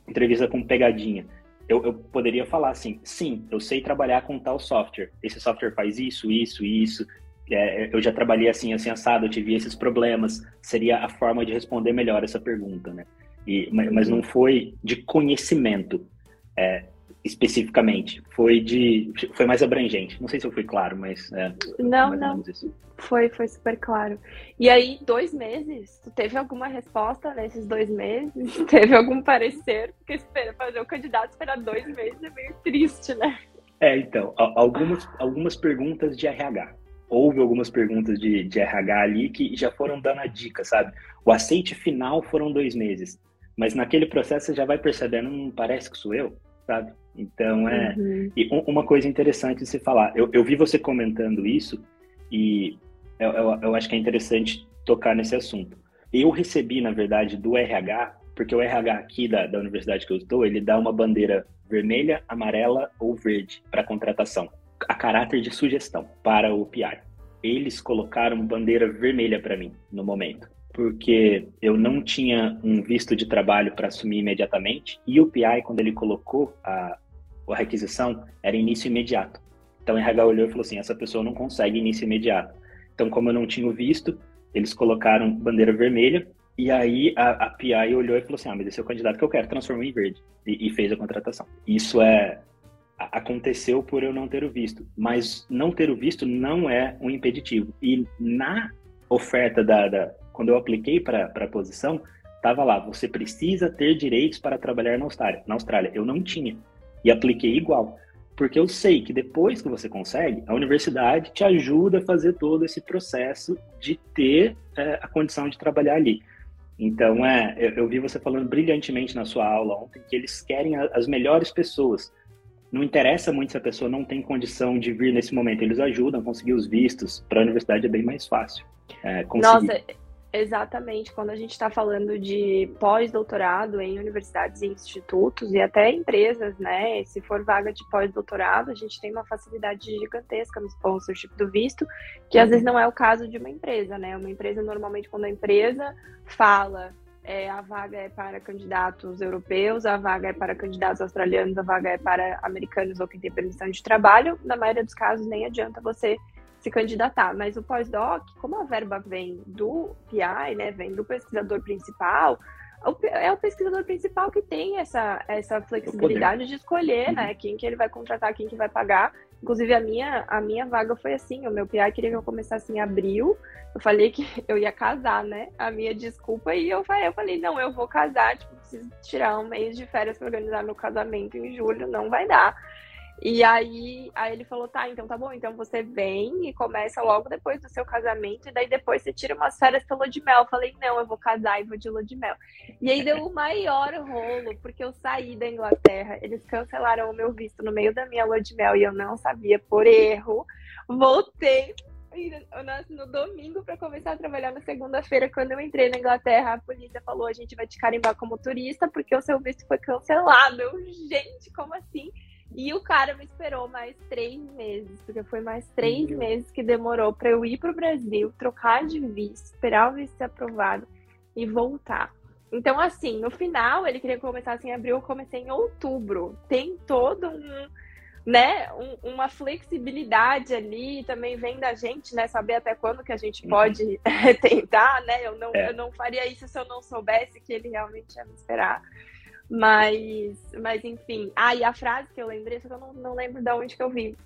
entrevista com pegadinha. Eu, eu, poderia falar assim: sim, eu sei trabalhar com tal software. Esse software faz isso, isso, isso. É, eu já trabalhei assim, assim, assado, eu tive esses problemas. Seria a forma de responder melhor essa pergunta, né? E, mas não foi de conhecimento. É, especificamente. Foi de. Foi mais abrangente. Não sei se eu fui claro, mas. É, não, não. Foi, foi super claro. E aí, dois meses? Tu teve alguma resposta nesses dois meses? <laughs> Teve algum parecer? Porque espera, fazer o candidato esperar dois meses é meio triste, né? É, então, algumas, algumas perguntas de RH. Houve algumas perguntas de, de RH ali que já foram dando a dica, sabe? O aceite final foram dois meses. Mas naquele processo você já vai percebendo, não parece que sou eu, sabe? Então, é. Uhum. E uma coisa interessante de se falar, eu, eu vi você comentando isso e eu, eu, eu, acho que é interessante tocar nesse assunto. Eu recebi, na verdade, do RH, porque o RH aqui da, da universidade que eu estou, ele dá uma bandeira vermelha, amarela ou verde para contratação, a caráter de sugestão para o PI. Eles colocaram bandeira vermelha para mim no momento porque eu não tinha um visto de trabalho para assumir imediatamente e o PI, quando ele colocou a, a requisição era início imediato. Então o RH olhou e falou assim: essa pessoa não consegue início imediato. Então, como eu não tinha visto, eles colocaram bandeira vermelha. E aí a, a PI olhou e falou assim: ah, mas esse é o candidato que eu quero, transformou em verde. E, e fez a contratação. Isso é. Aconteceu por eu não ter o visto. Mas não ter o visto não é um impeditivo. E na oferta da. da quando eu apliquei para a posição, estava lá: você precisa ter direitos para trabalhar na Austrália. Na Austrália, eu não tinha e apliquei igual. Porque eu sei que depois que você consegue, a universidade te ajuda a fazer todo esse processo de ter é, a condição de trabalhar ali. Então, é, eu, eu, vi você falando brilhantemente na sua aula ontem que eles querem a, as melhores pessoas. Não interessa muito se a pessoa não tem condição de vir nesse momento, eles ajudam a conseguir os vistos. Para a universidade é bem mais fácil. É, Nossa, Exatamente, quando a gente está falando de pós-doutorado em universidades e institutos e até empresas, né? Se for vaga de pós-doutorado, a gente tem uma facilidade gigantesca no sponsorship do visto, que às vezes não é o caso de uma empresa, né? Uma empresa, normalmente, quando a empresa fala é, a vaga é para candidatos europeus, a vaga é para candidatos australianos, a vaga é para americanos ou quem tem permissão de trabalho, na maioria dos casos nem adianta você se candidatar. Mas o pós-doc, como a verba vem do PI, né, vem do pesquisador principal, é o pesquisador principal que tem essa, essa flexibilidade de escolher, né, uhum. quem que ele vai contratar, quem que vai pagar. Inclusive, a minha, a minha vaga foi assim, o meu PI queria que eu começasse em abril, eu falei que <laughs> eu ia casar, né, a minha desculpa, e eu falei, eu falei não, eu vou casar, tipo, preciso tirar um mês de férias para organizar meu casamento em julho, não vai dar. E aí, aí ele falou, tá, então tá bom, então você vem e começa logo depois do seu casamento, e daí depois você tira umas férias pela de mel. Eu falei, não, eu vou casar e vou de lua de mel. E aí deu o maior rolo, porque eu saí da Inglaterra, eles cancelaram o meu visto no meio da minha lua de mel e eu não sabia por erro. Voltei no domingo para começar a trabalhar na segunda-feira, quando eu entrei na Inglaterra, a polícia falou: a gente vai te carimbar como turista porque o seu visto foi cancelado. Eu, gente, como assim? E o cara me esperou mais três meses, porque foi mais três uhum. meses que demorou para eu ir para o Brasil, trocar de visto, esperar o visto ser aprovado e voltar. Então, assim, no final, ele queria começar assim, em abril, eu comecei em outubro. Tem todo um, né, um, uma flexibilidade ali, também vem da gente, né, saber até quando que a gente uhum. pode uhum. <laughs> tentar, né, eu não, é. eu não faria isso se eu não soubesse que ele realmente ia me esperar. Mas, mas enfim. Ah, e a frase que eu lembrei, só que eu não, não lembro de onde que eu vi.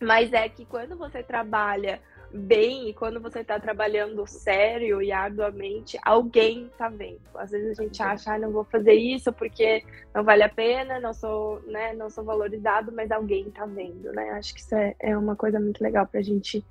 Mas é que quando você trabalha bem e quando você está trabalhando sério e arduamente, alguém está vendo. Às vezes a gente acha, ah, não vou fazer isso porque não vale a pena, não sou, né, não sou valorizado, mas alguém está vendo, né? Acho que isso é, é uma coisa muito legal para a gente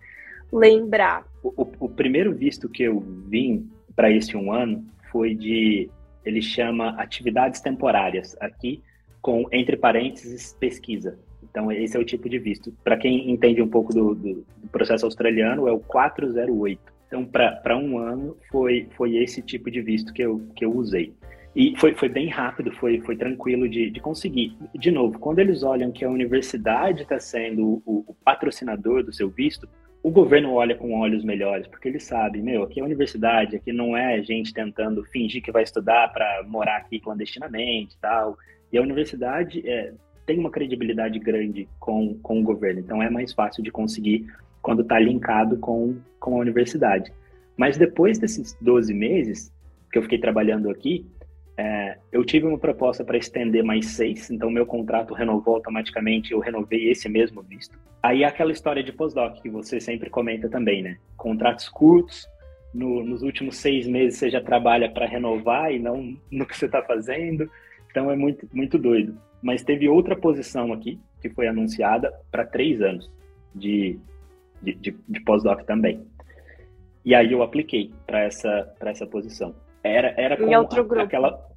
lembrar. O, o, o primeiro visto que eu vim para esse um ano foi de ele chama atividades temporárias, aqui com, entre parênteses, pesquisa. Então, esse é o tipo de visto. Para quem entende um pouco do, do, do, processo australiano, é o 408. Então, para um ano, foi, foi esse tipo de visto que eu, que eu usei. E foi, foi bem rápido, foi, foi tranquilo de, de conseguir. De novo, quando eles olham que a universidade está sendo o, o patrocinador do seu visto, o governo olha com olhos melhores, porque ele sabe, meu, aqui é universidade, aqui não é gente tentando fingir que vai estudar para morar aqui clandestinamente e tal. E a universidade é, tem uma credibilidade grande com, com o governo, então é mais fácil de conseguir quando está linkado com, com a universidade. Mas depois desses 12 meses que eu fiquei trabalhando aqui, é, eu tive uma proposta para estender mais seis, então meu contrato renovou automaticamente, eu renovei esse mesmo visto. Aí aquela história de pós-doc que você sempre comenta também, né? Contratos curtos, no, nos últimos seis meses você já trabalha para renovar e não <laughs> no que você está fazendo, então é muito, muito doido. Mas teve outra posição aqui que foi anunciada para três anos de, de, de, de pós-doc também. E aí eu apliquei para essa, essa posição. Era, era com em outro grupo. aquela.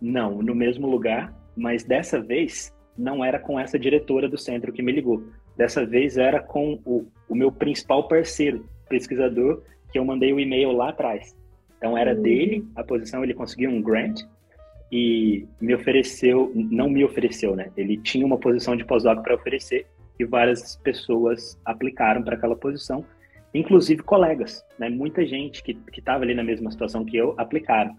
Não, no mesmo lugar, mas dessa vez não era com essa diretora do centro que me ligou. Dessa vez era com o, o meu principal parceiro, pesquisador, que eu mandei o e-mail lá atrás. Então era uhum. dele a posição, ele conseguiu um grant e me ofereceu, não me ofereceu, né? Ele tinha uma posição de pós-doc para oferecer e várias pessoas aplicaram para aquela posição inclusive colegas, né? Muita gente que estava ali na mesma situação que eu aplicaram.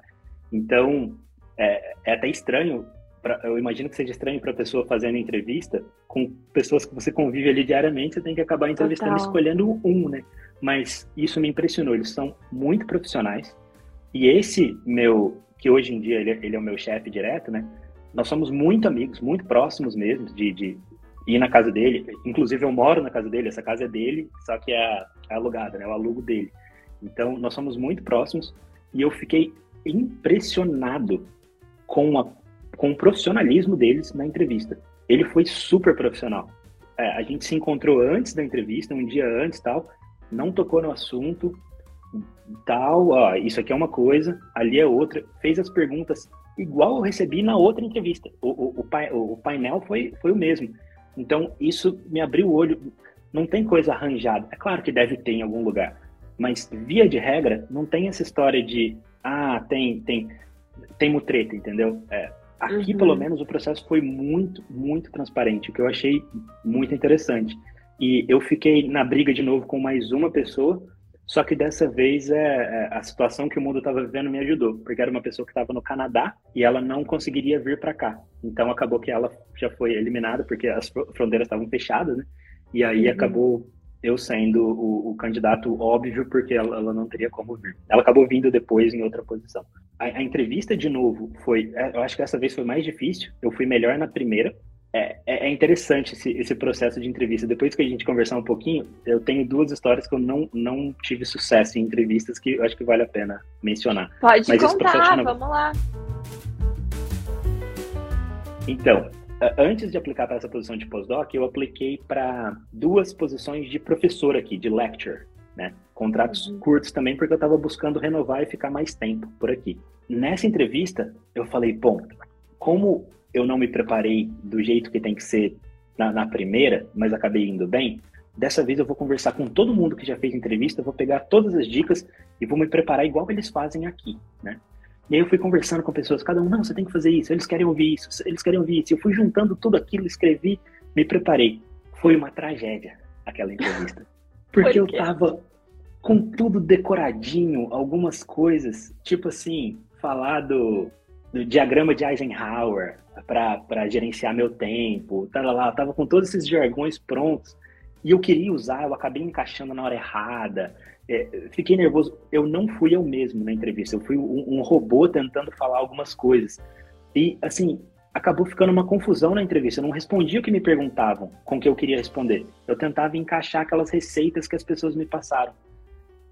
Então, é, é até estranho, pra, eu imagino que seja estranho para a pessoa fazendo entrevista com pessoas que você convive ali diariamente, você tem que acabar entrevistando Total. escolhendo um, né? Mas isso me impressionou, eles são muito profissionais. E esse meu, que hoje em dia ele, ele é o meu chefe direto, né? Nós somos muito amigos, muito próximos mesmo, de, de ir na casa dele. Inclusive, eu moro na casa dele, essa casa é dele, só que é, é alugada, né? O alugo dele. Então, nós somos muito próximos e eu fiquei impressionado com, a, com o profissionalismo deles na entrevista. Ele foi super profissional. É, a gente se encontrou antes da entrevista, um dia antes tal, não tocou no assunto, tal, ó, isso aqui é uma coisa, ali é outra, fez as perguntas igual eu recebi na outra entrevista. O, o, o, o painel foi, foi o mesmo. Então, isso me abriu o olho. Não tem coisa arranjada. É claro que deve ter em algum lugar. Mas, via de regra, não tem essa história de, ah, tem, tem, tem mutreta, entendeu? É, aqui, uhum. pelo menos, o processo foi muito, muito transparente, o que eu achei muito interessante. E eu fiquei na briga de novo com mais uma pessoa só que dessa vez é, é a situação que o mundo estava vivendo me ajudou, porque era uma pessoa que estava no Canadá e ela não conseguiria vir para cá. Então acabou que ela já foi eliminada porque as fronteiras estavam fechadas, né? E aí uhum. acabou eu sendo o, o, candidato óbvio porque ela, ela, não teria como vir. Ela acabou vindo depois em outra posição. A, a entrevista de novo foi, é, eu acho que essa vez foi mais difícil. Eu fui melhor na primeira, é, é, é interessante esse, esse, processo de entrevista. Depois que a gente conversar um pouquinho, eu tenho duas histórias que eu não, não tive sucesso em entrevistas que eu acho que vale a pena mencionar. Pode Mas contar, vamos lá. Então, antes de aplicar para essa posição de postdoc, eu apliquei para duas posições de professor aqui, de lecture, né? Contratos uhum. curtos também, porque eu estava buscando renovar e ficar mais tempo por aqui. Nessa entrevista, eu falei, bom, como eu não me preparei do jeito que tem que ser na, na, primeira, mas acabei indo bem, dessa vez eu vou conversar com todo mundo que já fez entrevista, vou pegar todas as dicas e vou me preparar igual eles fazem aqui, né? E aí eu fui conversando com pessoas, cada um, não, você tem que fazer isso, eles querem ouvir isso, eles querem ouvir isso. Eu fui juntando tudo aquilo, escrevi, me preparei. Foi uma tragédia aquela entrevista. <laughs> Porque Por eu tava com tudo decoradinho, algumas coisas, tipo assim, falar do, do diagrama de Eisenhower para gerenciar meu tempo, tá lá, tava com todos esses jargões prontos e eu queria usar, eu acabei encaixando na hora errada. É, fiquei nervoso. Eu não fui eu mesmo na entrevista, eu fui um, um robô tentando falar algumas coisas. E, assim, acabou ficando uma confusão na entrevista. Eu não respondia o que me perguntavam com o que eu queria responder. Eu tentava encaixar aquelas receitas que as pessoas me passaram.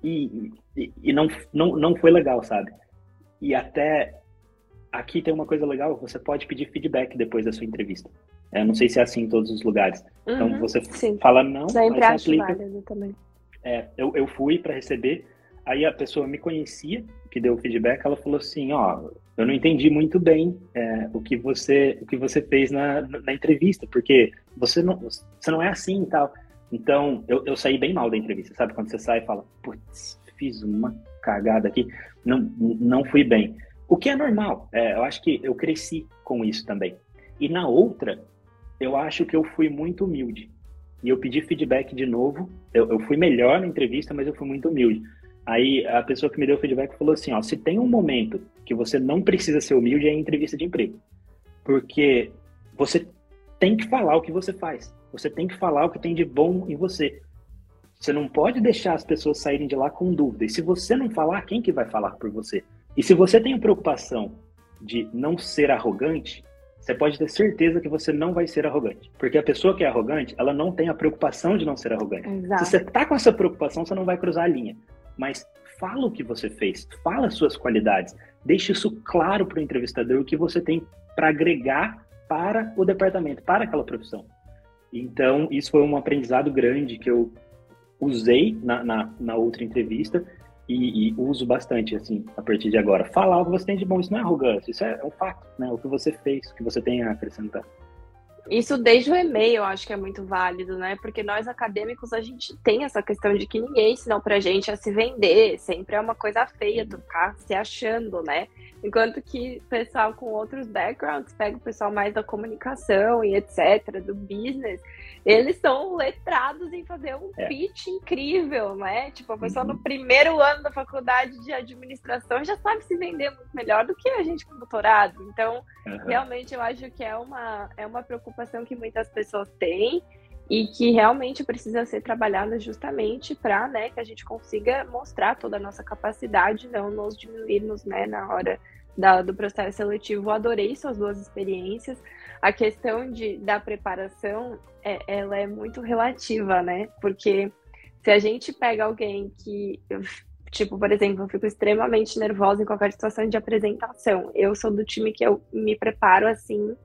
E, e, e não, não, não foi legal, sabe? E até aqui tem uma coisa legal: você pode pedir feedback depois da sua entrevista. Eu não sei se é assim em todos os lugares. Então, uhum, então você sim. fala não, Sempre mas você aplica. Válido também. É, eu, eu fui para receber, aí a pessoa me conhecia, que deu o feedback, ela falou assim, ó, eu não entendi muito bem é, o que você o que você fez na, na entrevista, porque você não você não é assim e tal. Então eu, eu saí bem mal da entrevista, sabe quando você sai e fala, putz, fiz uma cagada aqui, não não fui bem. O que é normal, é, eu acho que eu cresci com isso também. E na outra, eu acho que eu fui muito humilde. E eu pedi feedback de novo. Eu, eu fui melhor na entrevista, mas eu fui muito humilde. Aí a pessoa que me deu o feedback falou assim: ó, se tem um momento que você não precisa ser humilde é em entrevista de emprego. Porque você tem que falar o que você faz. Você tem que falar o que tem de bom em você. Você não pode deixar as pessoas saírem de lá com dúvida. E se você não falar, quem que vai falar por você? E se você tem preocupação de não ser arrogante, você pode ter certeza que você não vai ser arrogante. Porque a pessoa que é arrogante, ela não tem a preocupação de não ser arrogante. Exato. Se você tá com essa preocupação, você não vai cruzar a linha mas fala o que você fez, fala as suas qualidades, deixe isso claro para o entrevistador o que você tem para agregar para o departamento, para aquela profissão. Então, isso foi um aprendizado grande que eu usei na, na, na outra entrevista e, e, uso bastante, assim, a partir de agora. Falar o que você tem de bom, isso não é arrogância, isso é um fato, né? O que você fez, o que você tem a acrescentar. Isso desde o e-mail eu acho que é muito válido, né? Porque nós acadêmicos a gente tem essa questão de que ninguém ensinou pra gente a se vender, sempre é uma coisa feia tu ficar se achando, né? Enquanto que pessoal com outros backgrounds, pega o pessoal mais da comunicação e etc, do business, eles são letrados em fazer um é. pitch incrível, né? Tipo, a pessoa uhum. no primeiro ano da faculdade de administração já sabe se vender muito melhor do que a gente com doutorado. Então, uhum. realmente eu acho que é uma, é uma preocupação que muitas pessoas têm e que realmente precisa ser trabalhada justamente para né, que a gente consiga mostrar toda a nossa capacidade, não nos diminuirmos né, na hora da, do processo seletivo. Eu adorei suas duas experiências. A questão de, da preparação, é, ela é muito relativa, né? Porque se a gente pega alguém que, tipo, por exemplo, eu fico extremamente nervosa em qualquer situação de apresentação. Eu sou do time que eu me preparo assim,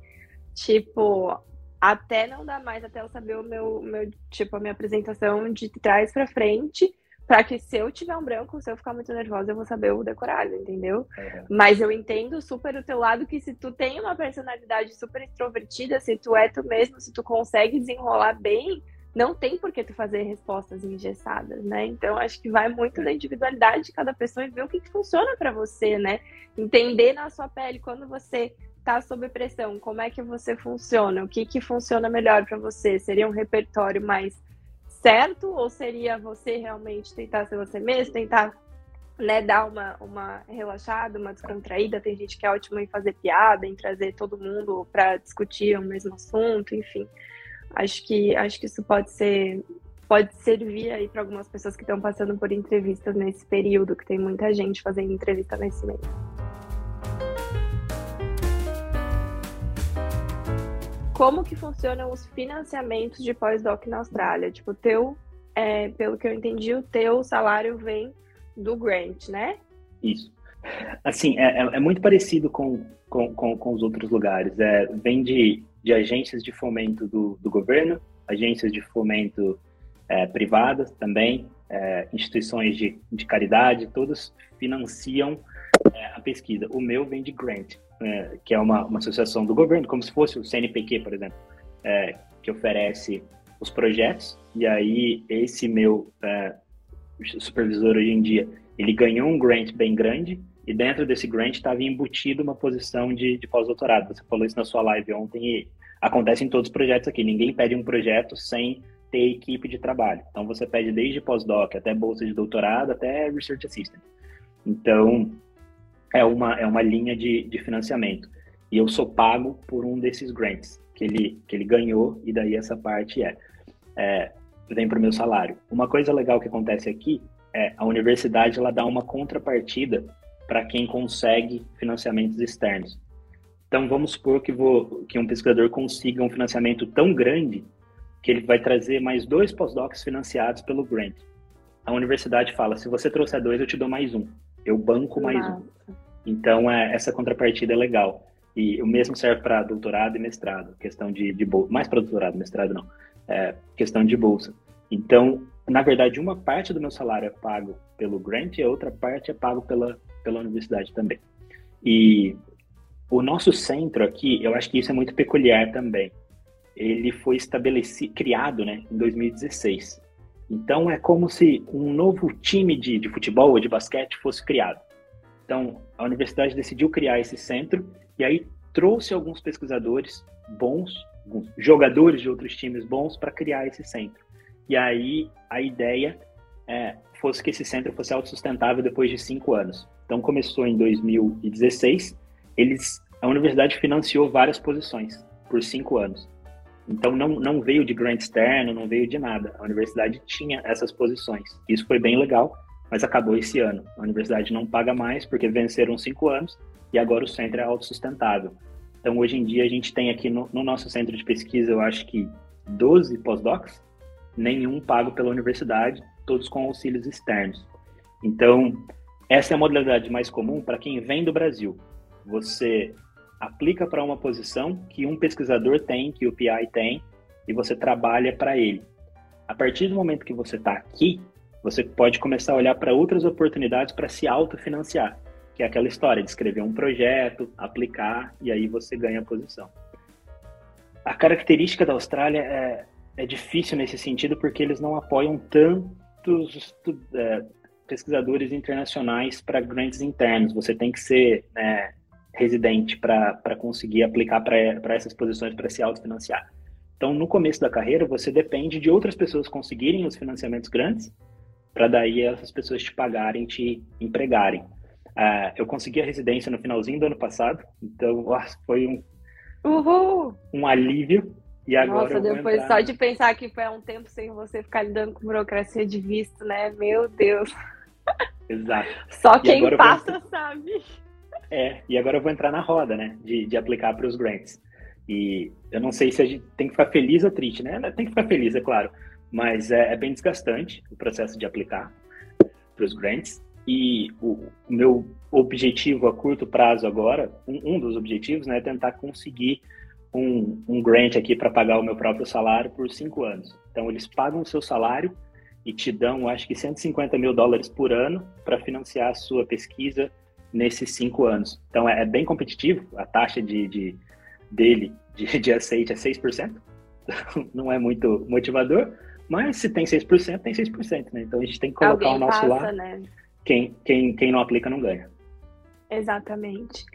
tipo, até não dá mais, até eu saber o meu, meu tipo, a minha apresentação de trás para frente, para que se eu tiver um branco, se eu ficar muito nervosa, eu vou saber o decorado, entendeu? É. Mas eu entendo super o teu lado que se tu tem uma personalidade super extrovertida, se tu é tu mesmo, se tu consegue desenrolar bem, não tem por que tu fazer respostas engessadas, né? Então acho que vai muito da individualidade de cada pessoa e ver o que, que funciona para você, né? Entender na sua pele quando você está sob pressão, como é que você funciona? O que, que funciona melhor para você? Seria um repertório mais certo ou seria você realmente tentar ser você mesmo, tentar né, dar uma, uma relaxada, uma descontraída? Tem gente que é ótima em fazer piada, em trazer todo mundo para discutir o mesmo assunto, enfim. Acho que acho que isso pode ser pode servir aí para algumas pessoas que estão passando por entrevistas nesse período, que tem muita gente fazendo entrevista nesse meio. Como que funcionam os financiamentos de pós-doc na Austrália? Tipo, teu, é, pelo que eu entendi, o teu salário vem do grant, né? Isso. Assim, é, é, é muito parecido com, com, com, com, os outros lugares. É, vem de, de agências de fomento do, do governo, agências de fomento é, privadas também, é, instituições de, de caridade, todos financiam é, a pesquisa. O meu vem de grant é, que é uma, uma associação do governo, como se fosse o CNPq, por exemplo, é, que oferece os projetos, e aí esse meu é, supervisor hoje em dia, ele ganhou um grant bem grande, E dentro desse grant estava embutido uma posição de, de pós-doutorado. Você falou isso na sua live ontem e acontece em todos os projetos aqui. Ninguém pede um projeto sem ter equipe de trabalho. Então você pede desde pós-doc até bolsa de doutorado até research assistant. Então é uma é uma linha de, de financiamento e eu sou pago por um desses grants que ele que ele ganhou e daí essa parte é, é vem para o meu salário. Uma coisa legal que acontece aqui é a universidade ela dá uma contrapartida para quem consegue financiamentos externos. Então, vamos supor que, vou, que um pesquisador consiga um financiamento tão grande que ele vai trazer mais dois pós-docs financiados pelo grant. A universidade fala: se você trouxer dois, eu te dou mais um. Eu banco mais Nossa. um. Então, é, essa contrapartida é legal. E o mesmo serve para doutorado e mestrado, questão de, de bolsa. Mais para doutorado, mestrado não. É, questão de bolsa. Então, na verdade, uma parte do meu salário é pago pelo grant e a outra parte é pago pela, pela universidade também. E o nosso centro aqui, eu acho que isso é muito peculiar também. Ele foi estabelecido, criado, né, em 2016. Então é como se um novo time de, de futebol ou de basquete fosse criado. Então a universidade decidiu criar esse centro e aí trouxe alguns pesquisadores bons, alguns jogadores de outros times bons para criar esse centro. E aí a ideia é, fosse que esse centro fosse autossustentável depois de cinco anos. Então começou em 2016. Eles, a universidade financiou várias posições por cinco anos. Então não, não veio de grant externo, não veio de nada. A universidade tinha essas posições. Isso foi bem legal, mas acabou esse ano. A universidade não paga mais porque venceram cinco anos e agora o centro é autossustentável. Então hoje em dia a gente tem aqui no, no nosso centro de pesquisa, eu acho que 12 pós-docs, nenhum pago pela universidade, todos com auxílios externos. Então, essa é a modalidade mais comum para quem vem do Brasil. Você aplica para uma posição que um pesquisador tem, que o PI tem, e você trabalha para ele. A partir do momento que você está aqui, você pode começar a olhar para outras oportunidades para se autofinanciar, que é aquela história de escrever um projeto, aplicar e aí você ganha a posição. A característica da Austrália é, é difícil nesse sentido porque eles não apoiam tantos é, pesquisadores internacionais para grandes internos. Você tem que ser né, residente para conseguir aplicar para essas posições para se autofinanciar. Então, no começo da carreira, você depende de outras pessoas conseguirem os financiamentos grandes para daí essas pessoas te pagarem, te empregarem. Uh, eu consegui a residência no finalzinho do ano passado, então foi um, Uhul. um alívio. E agora Nossa, depois entrar... só de pensar que foi um tempo sem você ficar lidando com burocracia de visto, né? Meu Deus. Exato. Só quem passa vou... sabe. É, e agora eu vou entrar na roda, né? De, de aplicar para os grants. E eu não sei se a gente tem que ficar feliz ou triste, né? Tem que ficar feliz, é claro. Mas é, é bem desgastante o processo de aplicar para os grants. E o, o, meu objetivo a curto prazo agora, um, um dos objetivos, né, é tentar conseguir um, um grant aqui para pagar o meu próprio salário por cinco anos. Então, eles pagam o seu salário e te dão, acho que 150 mil dólares por ano para financiar a sua pesquisa nesses cinco anos. Então, é, é bem competitivo, a taxa de, de dele de, de aceite é 6%, <laughs> não é muito motivador, mas se tem 6%, tem 6%, né? Então, a gente tem que colocar Alguém o nosso passa, lado. Né? Quem, quem, quem não aplica não ganha. Exatamente.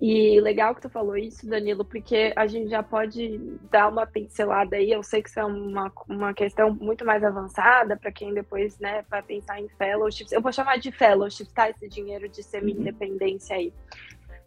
E legal que tu falou isso, Danilo, porque a gente já pode dar uma pincelada aí. Eu sei que isso é uma, uma questão muito mais avançada para quem depois né, vai pensar em fellowships. Eu vou chamar de fellowships, tá? Esse dinheiro de semi-independência aí.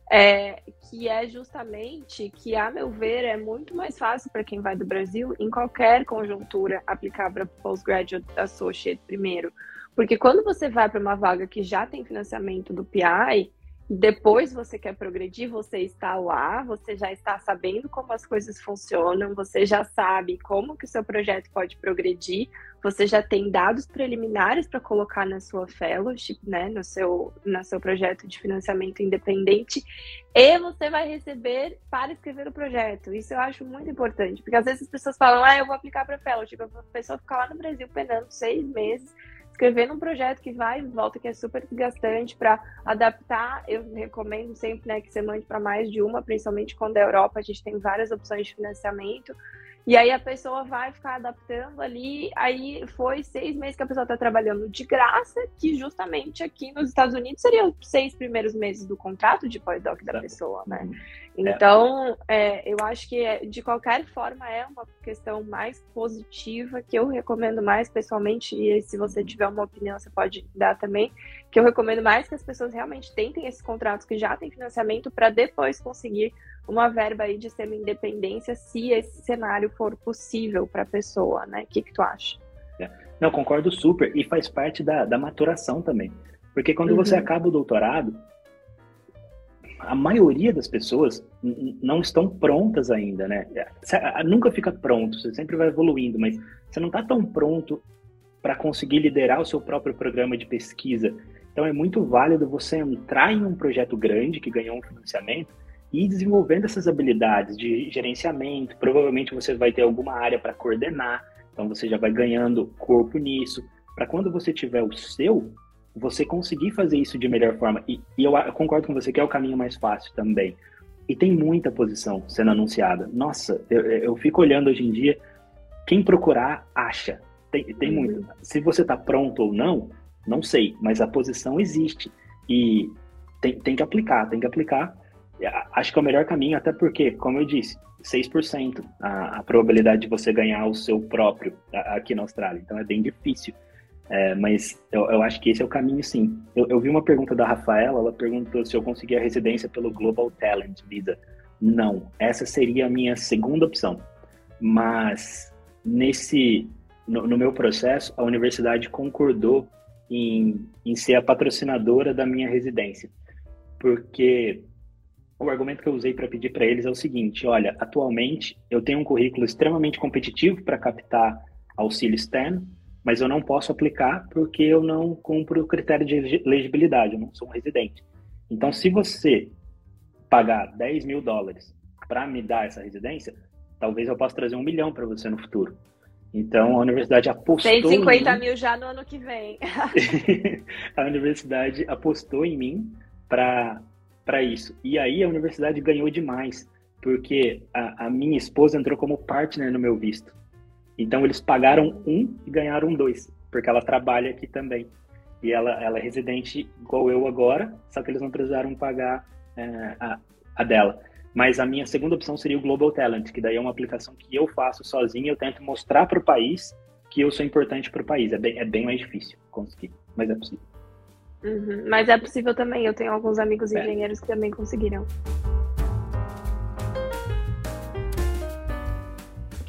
É, que é justamente que, a meu ver, é muito mais fácil para quem vai do Brasil, em qualquer conjuntura, aplicar para Postgraduate Associate primeiro. Porque quando você vai para uma vaga que já tem financiamento do PI, depois você quer progredir, você está lá, você já está sabendo como as coisas funcionam, você já sabe como que o seu projeto pode progredir, você já tem dados preliminares para colocar na sua fellowship, né, no seu, no seu projeto de financiamento independente, e você vai receber para escrever o projeto. Isso eu acho muito importante, porque às vezes as pessoas falam, ah, eu vou aplicar para fellowship, a pessoa fica lá no Brasil penando seis meses escrevendo um projeto que vai e volta, que é super desgastante para adaptar. Eu recomendo sempre né, que você mande para mais de uma, principalmente quando é Europa, a gente tem várias opções de financiamento. E aí a pessoa vai ficar adaptando ali. Aí foi seis meses que a pessoa está trabalhando de graça, que justamente aqui nos Estados Unidos seriam os seis primeiros meses do contrato de pós-doc da pessoa, né? Uhum. Então, é, eu acho que é, de qualquer forma é uma questão mais positiva que eu recomendo mais pessoalmente. E se você tiver uma opinião, você pode dar também. Que eu recomendo mais que as pessoas realmente tentem esses contratos que já têm financiamento para depois conseguir uma verba aí de semi-independência se esse cenário for possível para a pessoa, né? O que, que tu acha? É. Não, concordo super. E faz parte da, da maturação também. Porque quando uhum. você acaba o doutorado, a maioria das pessoas não estão prontas ainda, né? Você nunca fica pronto, você sempre vai evoluindo, mas você não está tão pronto para conseguir liderar o seu próprio programa de pesquisa. Então é muito válido você entrar em um projeto grande que ganhou um financiamento e ir desenvolvendo essas habilidades de gerenciamento. Provavelmente você vai ter alguma área para coordenar, então você já vai ganhando corpo nisso. Para quando você tiver o seu, você conseguir fazer isso de melhor forma. E, e eu, eu, concordo com você que é o caminho mais fácil também. E tem muita posição sendo anunciada. Nossa, eu, eu fico olhando hoje em dia, quem procurar, acha. Tem, tem uhum. muito. Se você está pronto ou não, não sei, mas a posição existe. E tem, tem que aplicar, tem que aplicar. Acho que é o melhor caminho, até porque, como eu disse, 6% a, a probabilidade de você ganhar o seu próprio aqui na Austrália. Então é bem difícil. É, mas eu, eu, acho que esse é o caminho, sim. Eu, eu, vi uma pergunta da Rafaela, ela perguntou se eu conseguia residência pelo Global Talent Visa. Não, essa seria a minha segunda opção. Mas nesse, no, no meu processo, a universidade concordou em, em ser a patrocinadora da minha residência, porque o argumento que eu usei para pedir para eles é o seguinte: olha, atualmente eu tenho um currículo extremamente competitivo para captar auxílio externo mas eu não posso aplicar porque eu não cumpro o critério de elegibilidade, eu não sou um residente. Então, se você pagar 10 mil dólares para me dar essa residência, talvez eu possa trazer um milhão para você no futuro. Então, a universidade apostou 150 mil já no ano que vem. <laughs> a universidade apostou em mim para isso. E aí a universidade ganhou demais, porque a, a minha esposa entrou como partner no meu visto. Então eles pagaram um e ganharam dois, porque ela trabalha aqui também. E ela, ela é residente igual eu agora, só que eles não precisaram pagar é, a, a dela. Mas a minha segunda opção seria o Global Talent, que daí é uma aplicação que eu faço sozinho, eu tento mostrar para o país que eu sou importante para o país. É bem, é bem mais difícil conseguir, mas é possível. Uhum, mas é possível também. Eu tenho alguns amigos é. engenheiros que também conseguiram.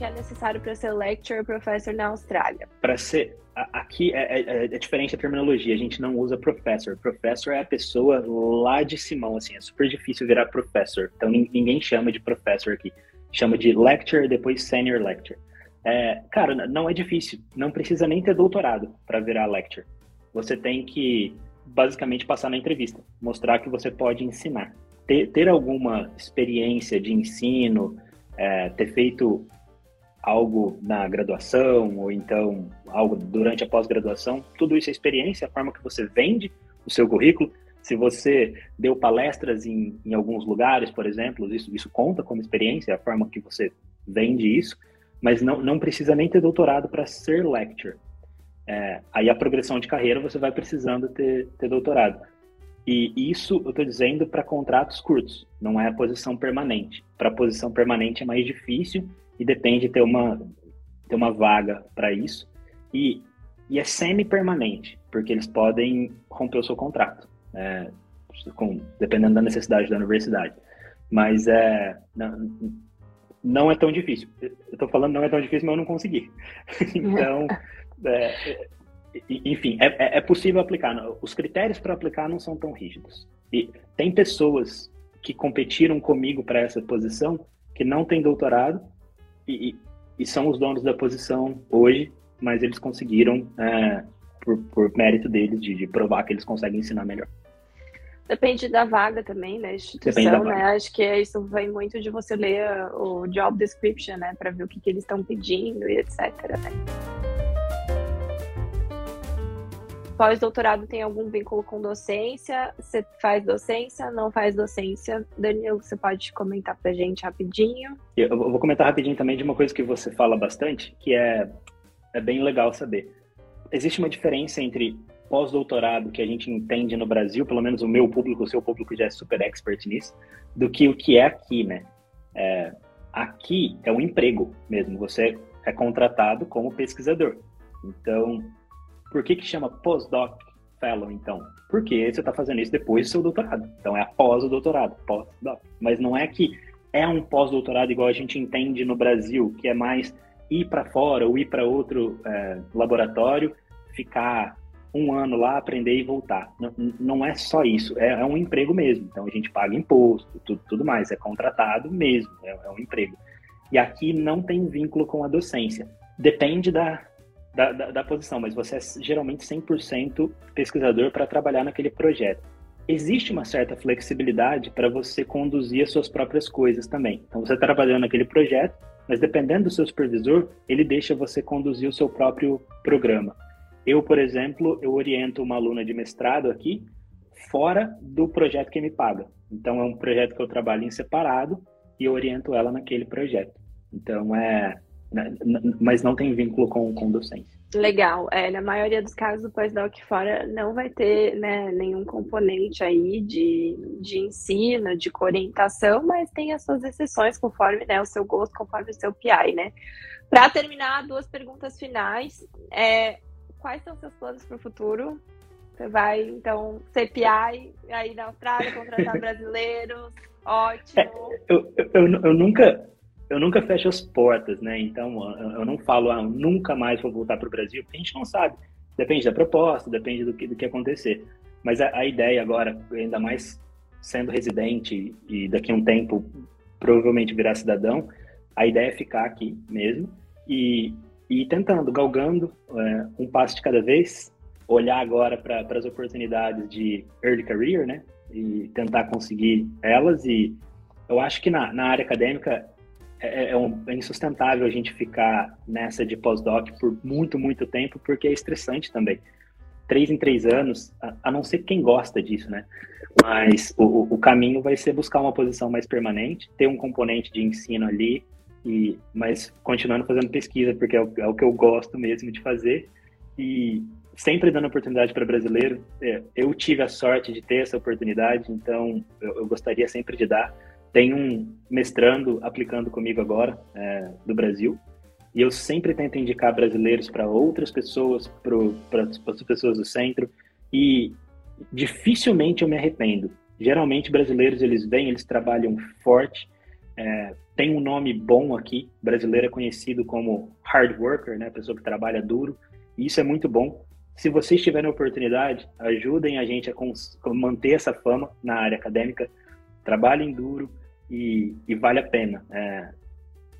que é necessário para ser lecturer professor na Austrália? Para ser. Aqui é, é, é, diferente a terminologia, a gente não usa professor. Professor é a pessoa lá de Simão, assim, é super difícil virar professor. Então ninguém chama de professor aqui. Chama de lecturer, depois senior lecturer. É, cara, não é difícil. Não precisa nem ter doutorado para virar lecturer. Você tem que basicamente passar na entrevista, mostrar que você pode ensinar. Ter, ter alguma experiência de ensino, é, ter feito algo na graduação ou então algo durante a pós-graduação, tudo isso é experiência, a forma que você vende o seu currículo. Se você deu palestras em, em alguns lugares, por exemplo, isso, isso conta como experiência, a forma que você vende isso, mas não, não precisa nem ter doutorado para ser lecturer. É, aí a progressão de carreira você vai precisando ter, ter doutorado. E isso eu estou dizendo para contratos curtos, não é a posição permanente. Para posição permanente é mais difícil e depende de ter uma, ter uma vaga para isso. E, e é semi-permanente, porque eles podem romper o seu contrato, é, com, dependendo da necessidade da universidade. Mas é, não, não é tão difícil. Eu estou falando não é tão difícil, mas eu não consegui. <laughs> então, é, enfim, é, é, é possível aplicar. Os critérios para aplicar não são tão rígidos. E tem pessoas que competiram comigo para essa posição que não têm doutorado e, e, são os donos da posição hoje, mas eles conseguiram, é, por, por, mérito deles, de, de, provar que eles conseguem ensinar melhor. Depende da vaga também, né? Instituição, né? Acho que isso vem muito de você ler o job description, né? Para ver o que, que eles estão pedindo e etc. Né? Pós-doutorado tem algum vínculo com docência? Você faz docência? Não faz docência? Danilo, você pode comentar pra gente rapidinho? Eu vou comentar rapidinho também de uma coisa que você fala bastante, que é, é bem legal saber. Existe uma diferença entre pós-doutorado que a gente entende no Brasil, pelo menos o meu público, o seu público já é super expert nisso, do que o que é aqui, né? É, aqui é um emprego mesmo, você é contratado como pesquisador. Então, por que que chama postdoc fellow, então? Porque você está fazendo isso depois do seu doutorado. Então, é após o doutorado, postdoc. Mas não é que é um pós-doutorado igual a gente entende no Brasil, que é mais ir para fora ou ir para outro é, laboratório, ficar um ano lá, aprender e voltar. Não, não é só isso, é, é, um emprego mesmo. Então a gente paga imposto, tudo, tudo mais, é contratado mesmo, é, é um emprego. E aqui não tem vínculo com a docência. Depende da, da, da, da posição, mas você é geralmente 100% pesquisador para trabalhar naquele projeto. Existe uma certa flexibilidade para você conduzir as suas próprias coisas também. Então você está trabalhando naquele projeto, mas dependendo do seu supervisor, ele deixa você conduzir o seu próprio programa. Eu, por exemplo, eu oriento uma aluna de mestrado aqui fora do projeto que me paga. Então é um projeto que eu trabalho em separado e eu oriento ela naquele projeto. Então é, mas não tem vínculo com, com docência. Legal. É, na maioria dos casos, o pós-doc fora não vai ter né, nenhum componente aí de, de ensino, de orientação, mas tem as suas exceções conforme né, o seu gosto, conforme o seu PI, né? Para terminar, duas perguntas finais. É, quais são seus planos para o futuro? Você vai, então, CPI aí na Austrália, contratar <laughs> brasileiros, ótimo. É, eu, eu, eu, nunca, eu nunca fecho as portas, né? Então, eu não falo, ah, nunca mais vou voltar para o Brasil, porque a gente não sabe. Depende da proposta, depende do que, do que acontecer. Mas a, a ideia agora, ainda mais sendo residente e daqui a um tempo provavelmente virar cidadão, a ideia é ficar aqui mesmo e e tentando, galgando é, um passo de cada vez, olhar agora para as oportunidades de early career, né? E tentar conseguir elas. E eu acho que na, na área acadêmica é, é, é, um, é insustentável a gente ficar nessa de pós-doc por muito, muito tempo, porque é estressante também. Três em três anos, a, a não ser quem gosta disso, né? Mas o, o caminho vai ser buscar uma posição mais permanente, ter um componente de ensino ali, e, mas continuando fazendo pesquisa, porque é o, é o que eu gosto mesmo de fazer. E sempre dando oportunidade para brasileiro. É, eu tive a sorte de ter essa oportunidade, então eu, eu, gostaria sempre de dar. Tem um mestrando aplicando comigo agora, é, do Brasil, e eu sempre tento indicar brasileiros para outras pessoas, para as pessoas do centro, e dificilmente eu me arrependo. Geralmente brasileiros eles vêm, eles trabalham forte, é, tem um nome bom aqui, brasileiro é conhecido como hard worker, né, pessoa que trabalha duro, e isso é muito bom. Se vocês tiverem oportunidade, ajudem a gente a manter essa fama na área acadêmica, trabalhem duro e, e vale a pena. É,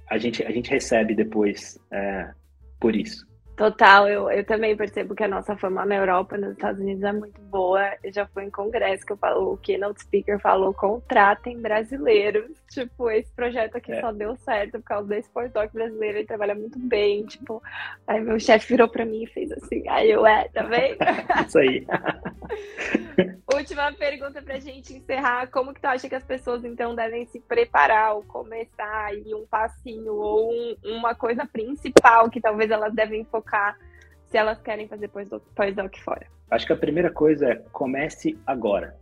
a, gente, a gente recebe depois é, por isso. Total, eu, eu também percebo que a nossa fama na Europa, nos Estados Unidos é muito boa. Eu já fui em congresso que eu falo, o keynote speaker falou, contratem brasileiros. <laughs> Tipo, esse projeto aqui é. só deu certo por causa desse pós-doc brasileiro, ele trabalha muito bem. Tipo, aí meu chefe virou pra mim e fez assim, aí eu, é, tá vendo? <laughs> Isso aí. <laughs> Última pergunta pra gente encerrar. Como que tu acha que as pessoas, então, devem se preparar ou começar aí um passinho ou um, uma coisa principal que talvez elas devem focar se elas querem fazer pós-doc fora? Acho que a primeira coisa é comece agora.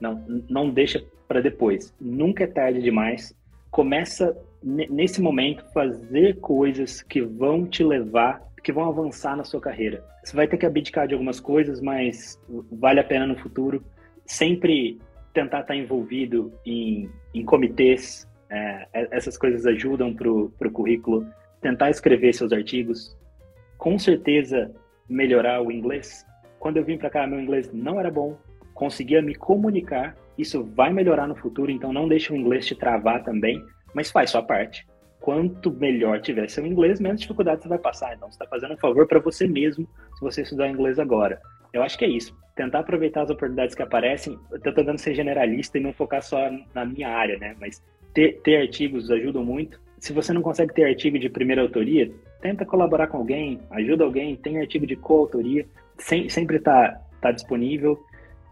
Não, não deixa para depois. Nunca é tarde demais. Começa nesse momento fazer coisas que vão te levar que vão avançar na sua carreira. Você vai ter que abdicar de algumas coisas, mas vale a pena no futuro. Sempre tentar estar envolvido em, em comitês, é, essas coisas ajudam para o currículo. Tentar escrever seus artigos. Com certeza, melhorar o inglês. Quando eu vim para cá, meu inglês não era bom. Conseguia me comunicar. Isso vai melhorar no futuro, então não deixe o inglês te travar também, mas faz sua parte quanto melhor tiver seu inglês, menos dificuldade você vai passar. Então, você está fazendo um favor para você mesmo se você estudar inglês agora. Eu acho que é isso. Tentar aproveitar as oportunidades que aparecem, eu estou tentando ser generalista e não focar só na minha área, né? Mas ter, ter artigos ajuda muito. Se você não consegue ter artigo de primeira autoria, tenta colaborar com alguém, ajuda alguém, tem artigo de coautoria, sem, sempre está tá disponível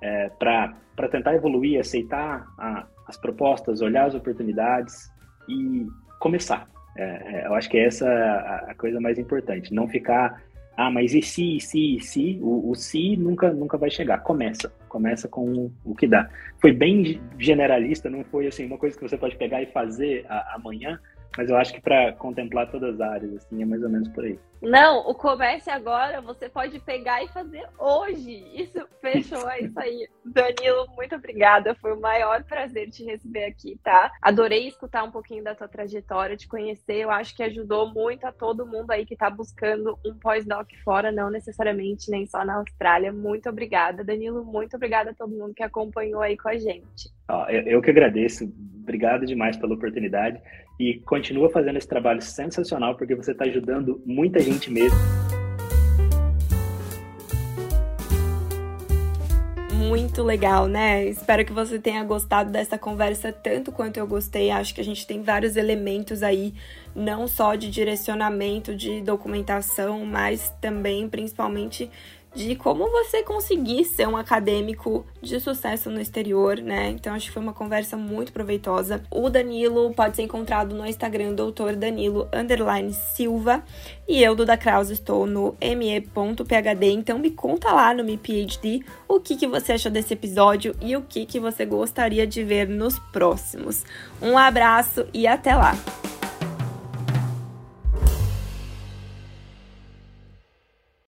é, para tentar evoluir, aceitar a, as propostas, olhar as oportunidades e começar. É, é, eu acho que essa é a, coisa mais importante, não ficar ah, mas e se, e se, e se? O, o se nunca, nunca vai chegar. Começa. Começa com o que dá. Foi bem generalista, não foi assim, uma coisa que você pode pegar e fazer a, amanhã, mas eu acho que para contemplar todas as áreas, assim, é mais ou menos por aí. Não, o comércio agora você pode pegar e fazer hoje. Isso <laughs> fechou, é isso aí. Danilo, muito obrigada. Foi o maior prazer te receber aqui, tá? Adorei escutar um pouquinho da tua trajetória, te conhecer. Eu acho que ajudou muito a todo mundo aí que tá buscando um pós-doc fora, não necessariamente nem só na Austrália. Muito obrigada, Danilo. Muito obrigada a todo mundo que acompanhou aí com a gente. eu, eu que agradeço. Obrigado demais pela oportunidade e continua fazendo esse trabalho sensacional porque você está ajudando muita gente mesmo. Muito legal, né? Espero que você tenha gostado dessa conversa tanto quanto eu gostei. Acho que a gente tem vários elementos aí, não só de direcionamento de documentação, mas também, principalmente, de como você conseguir ser um acadêmico de sucesso no exterior, né? Então acho que foi uma conversa muito proveitosa. O Danilo pode ser encontrado no Instagram doutor Danilo underline Silva e eu, Duda Kraus, estou no me.phd, então me conta lá no Me PhD o que, que você achou desse episódio e o que, que você gostaria de ver nos próximos. Um abraço e até lá!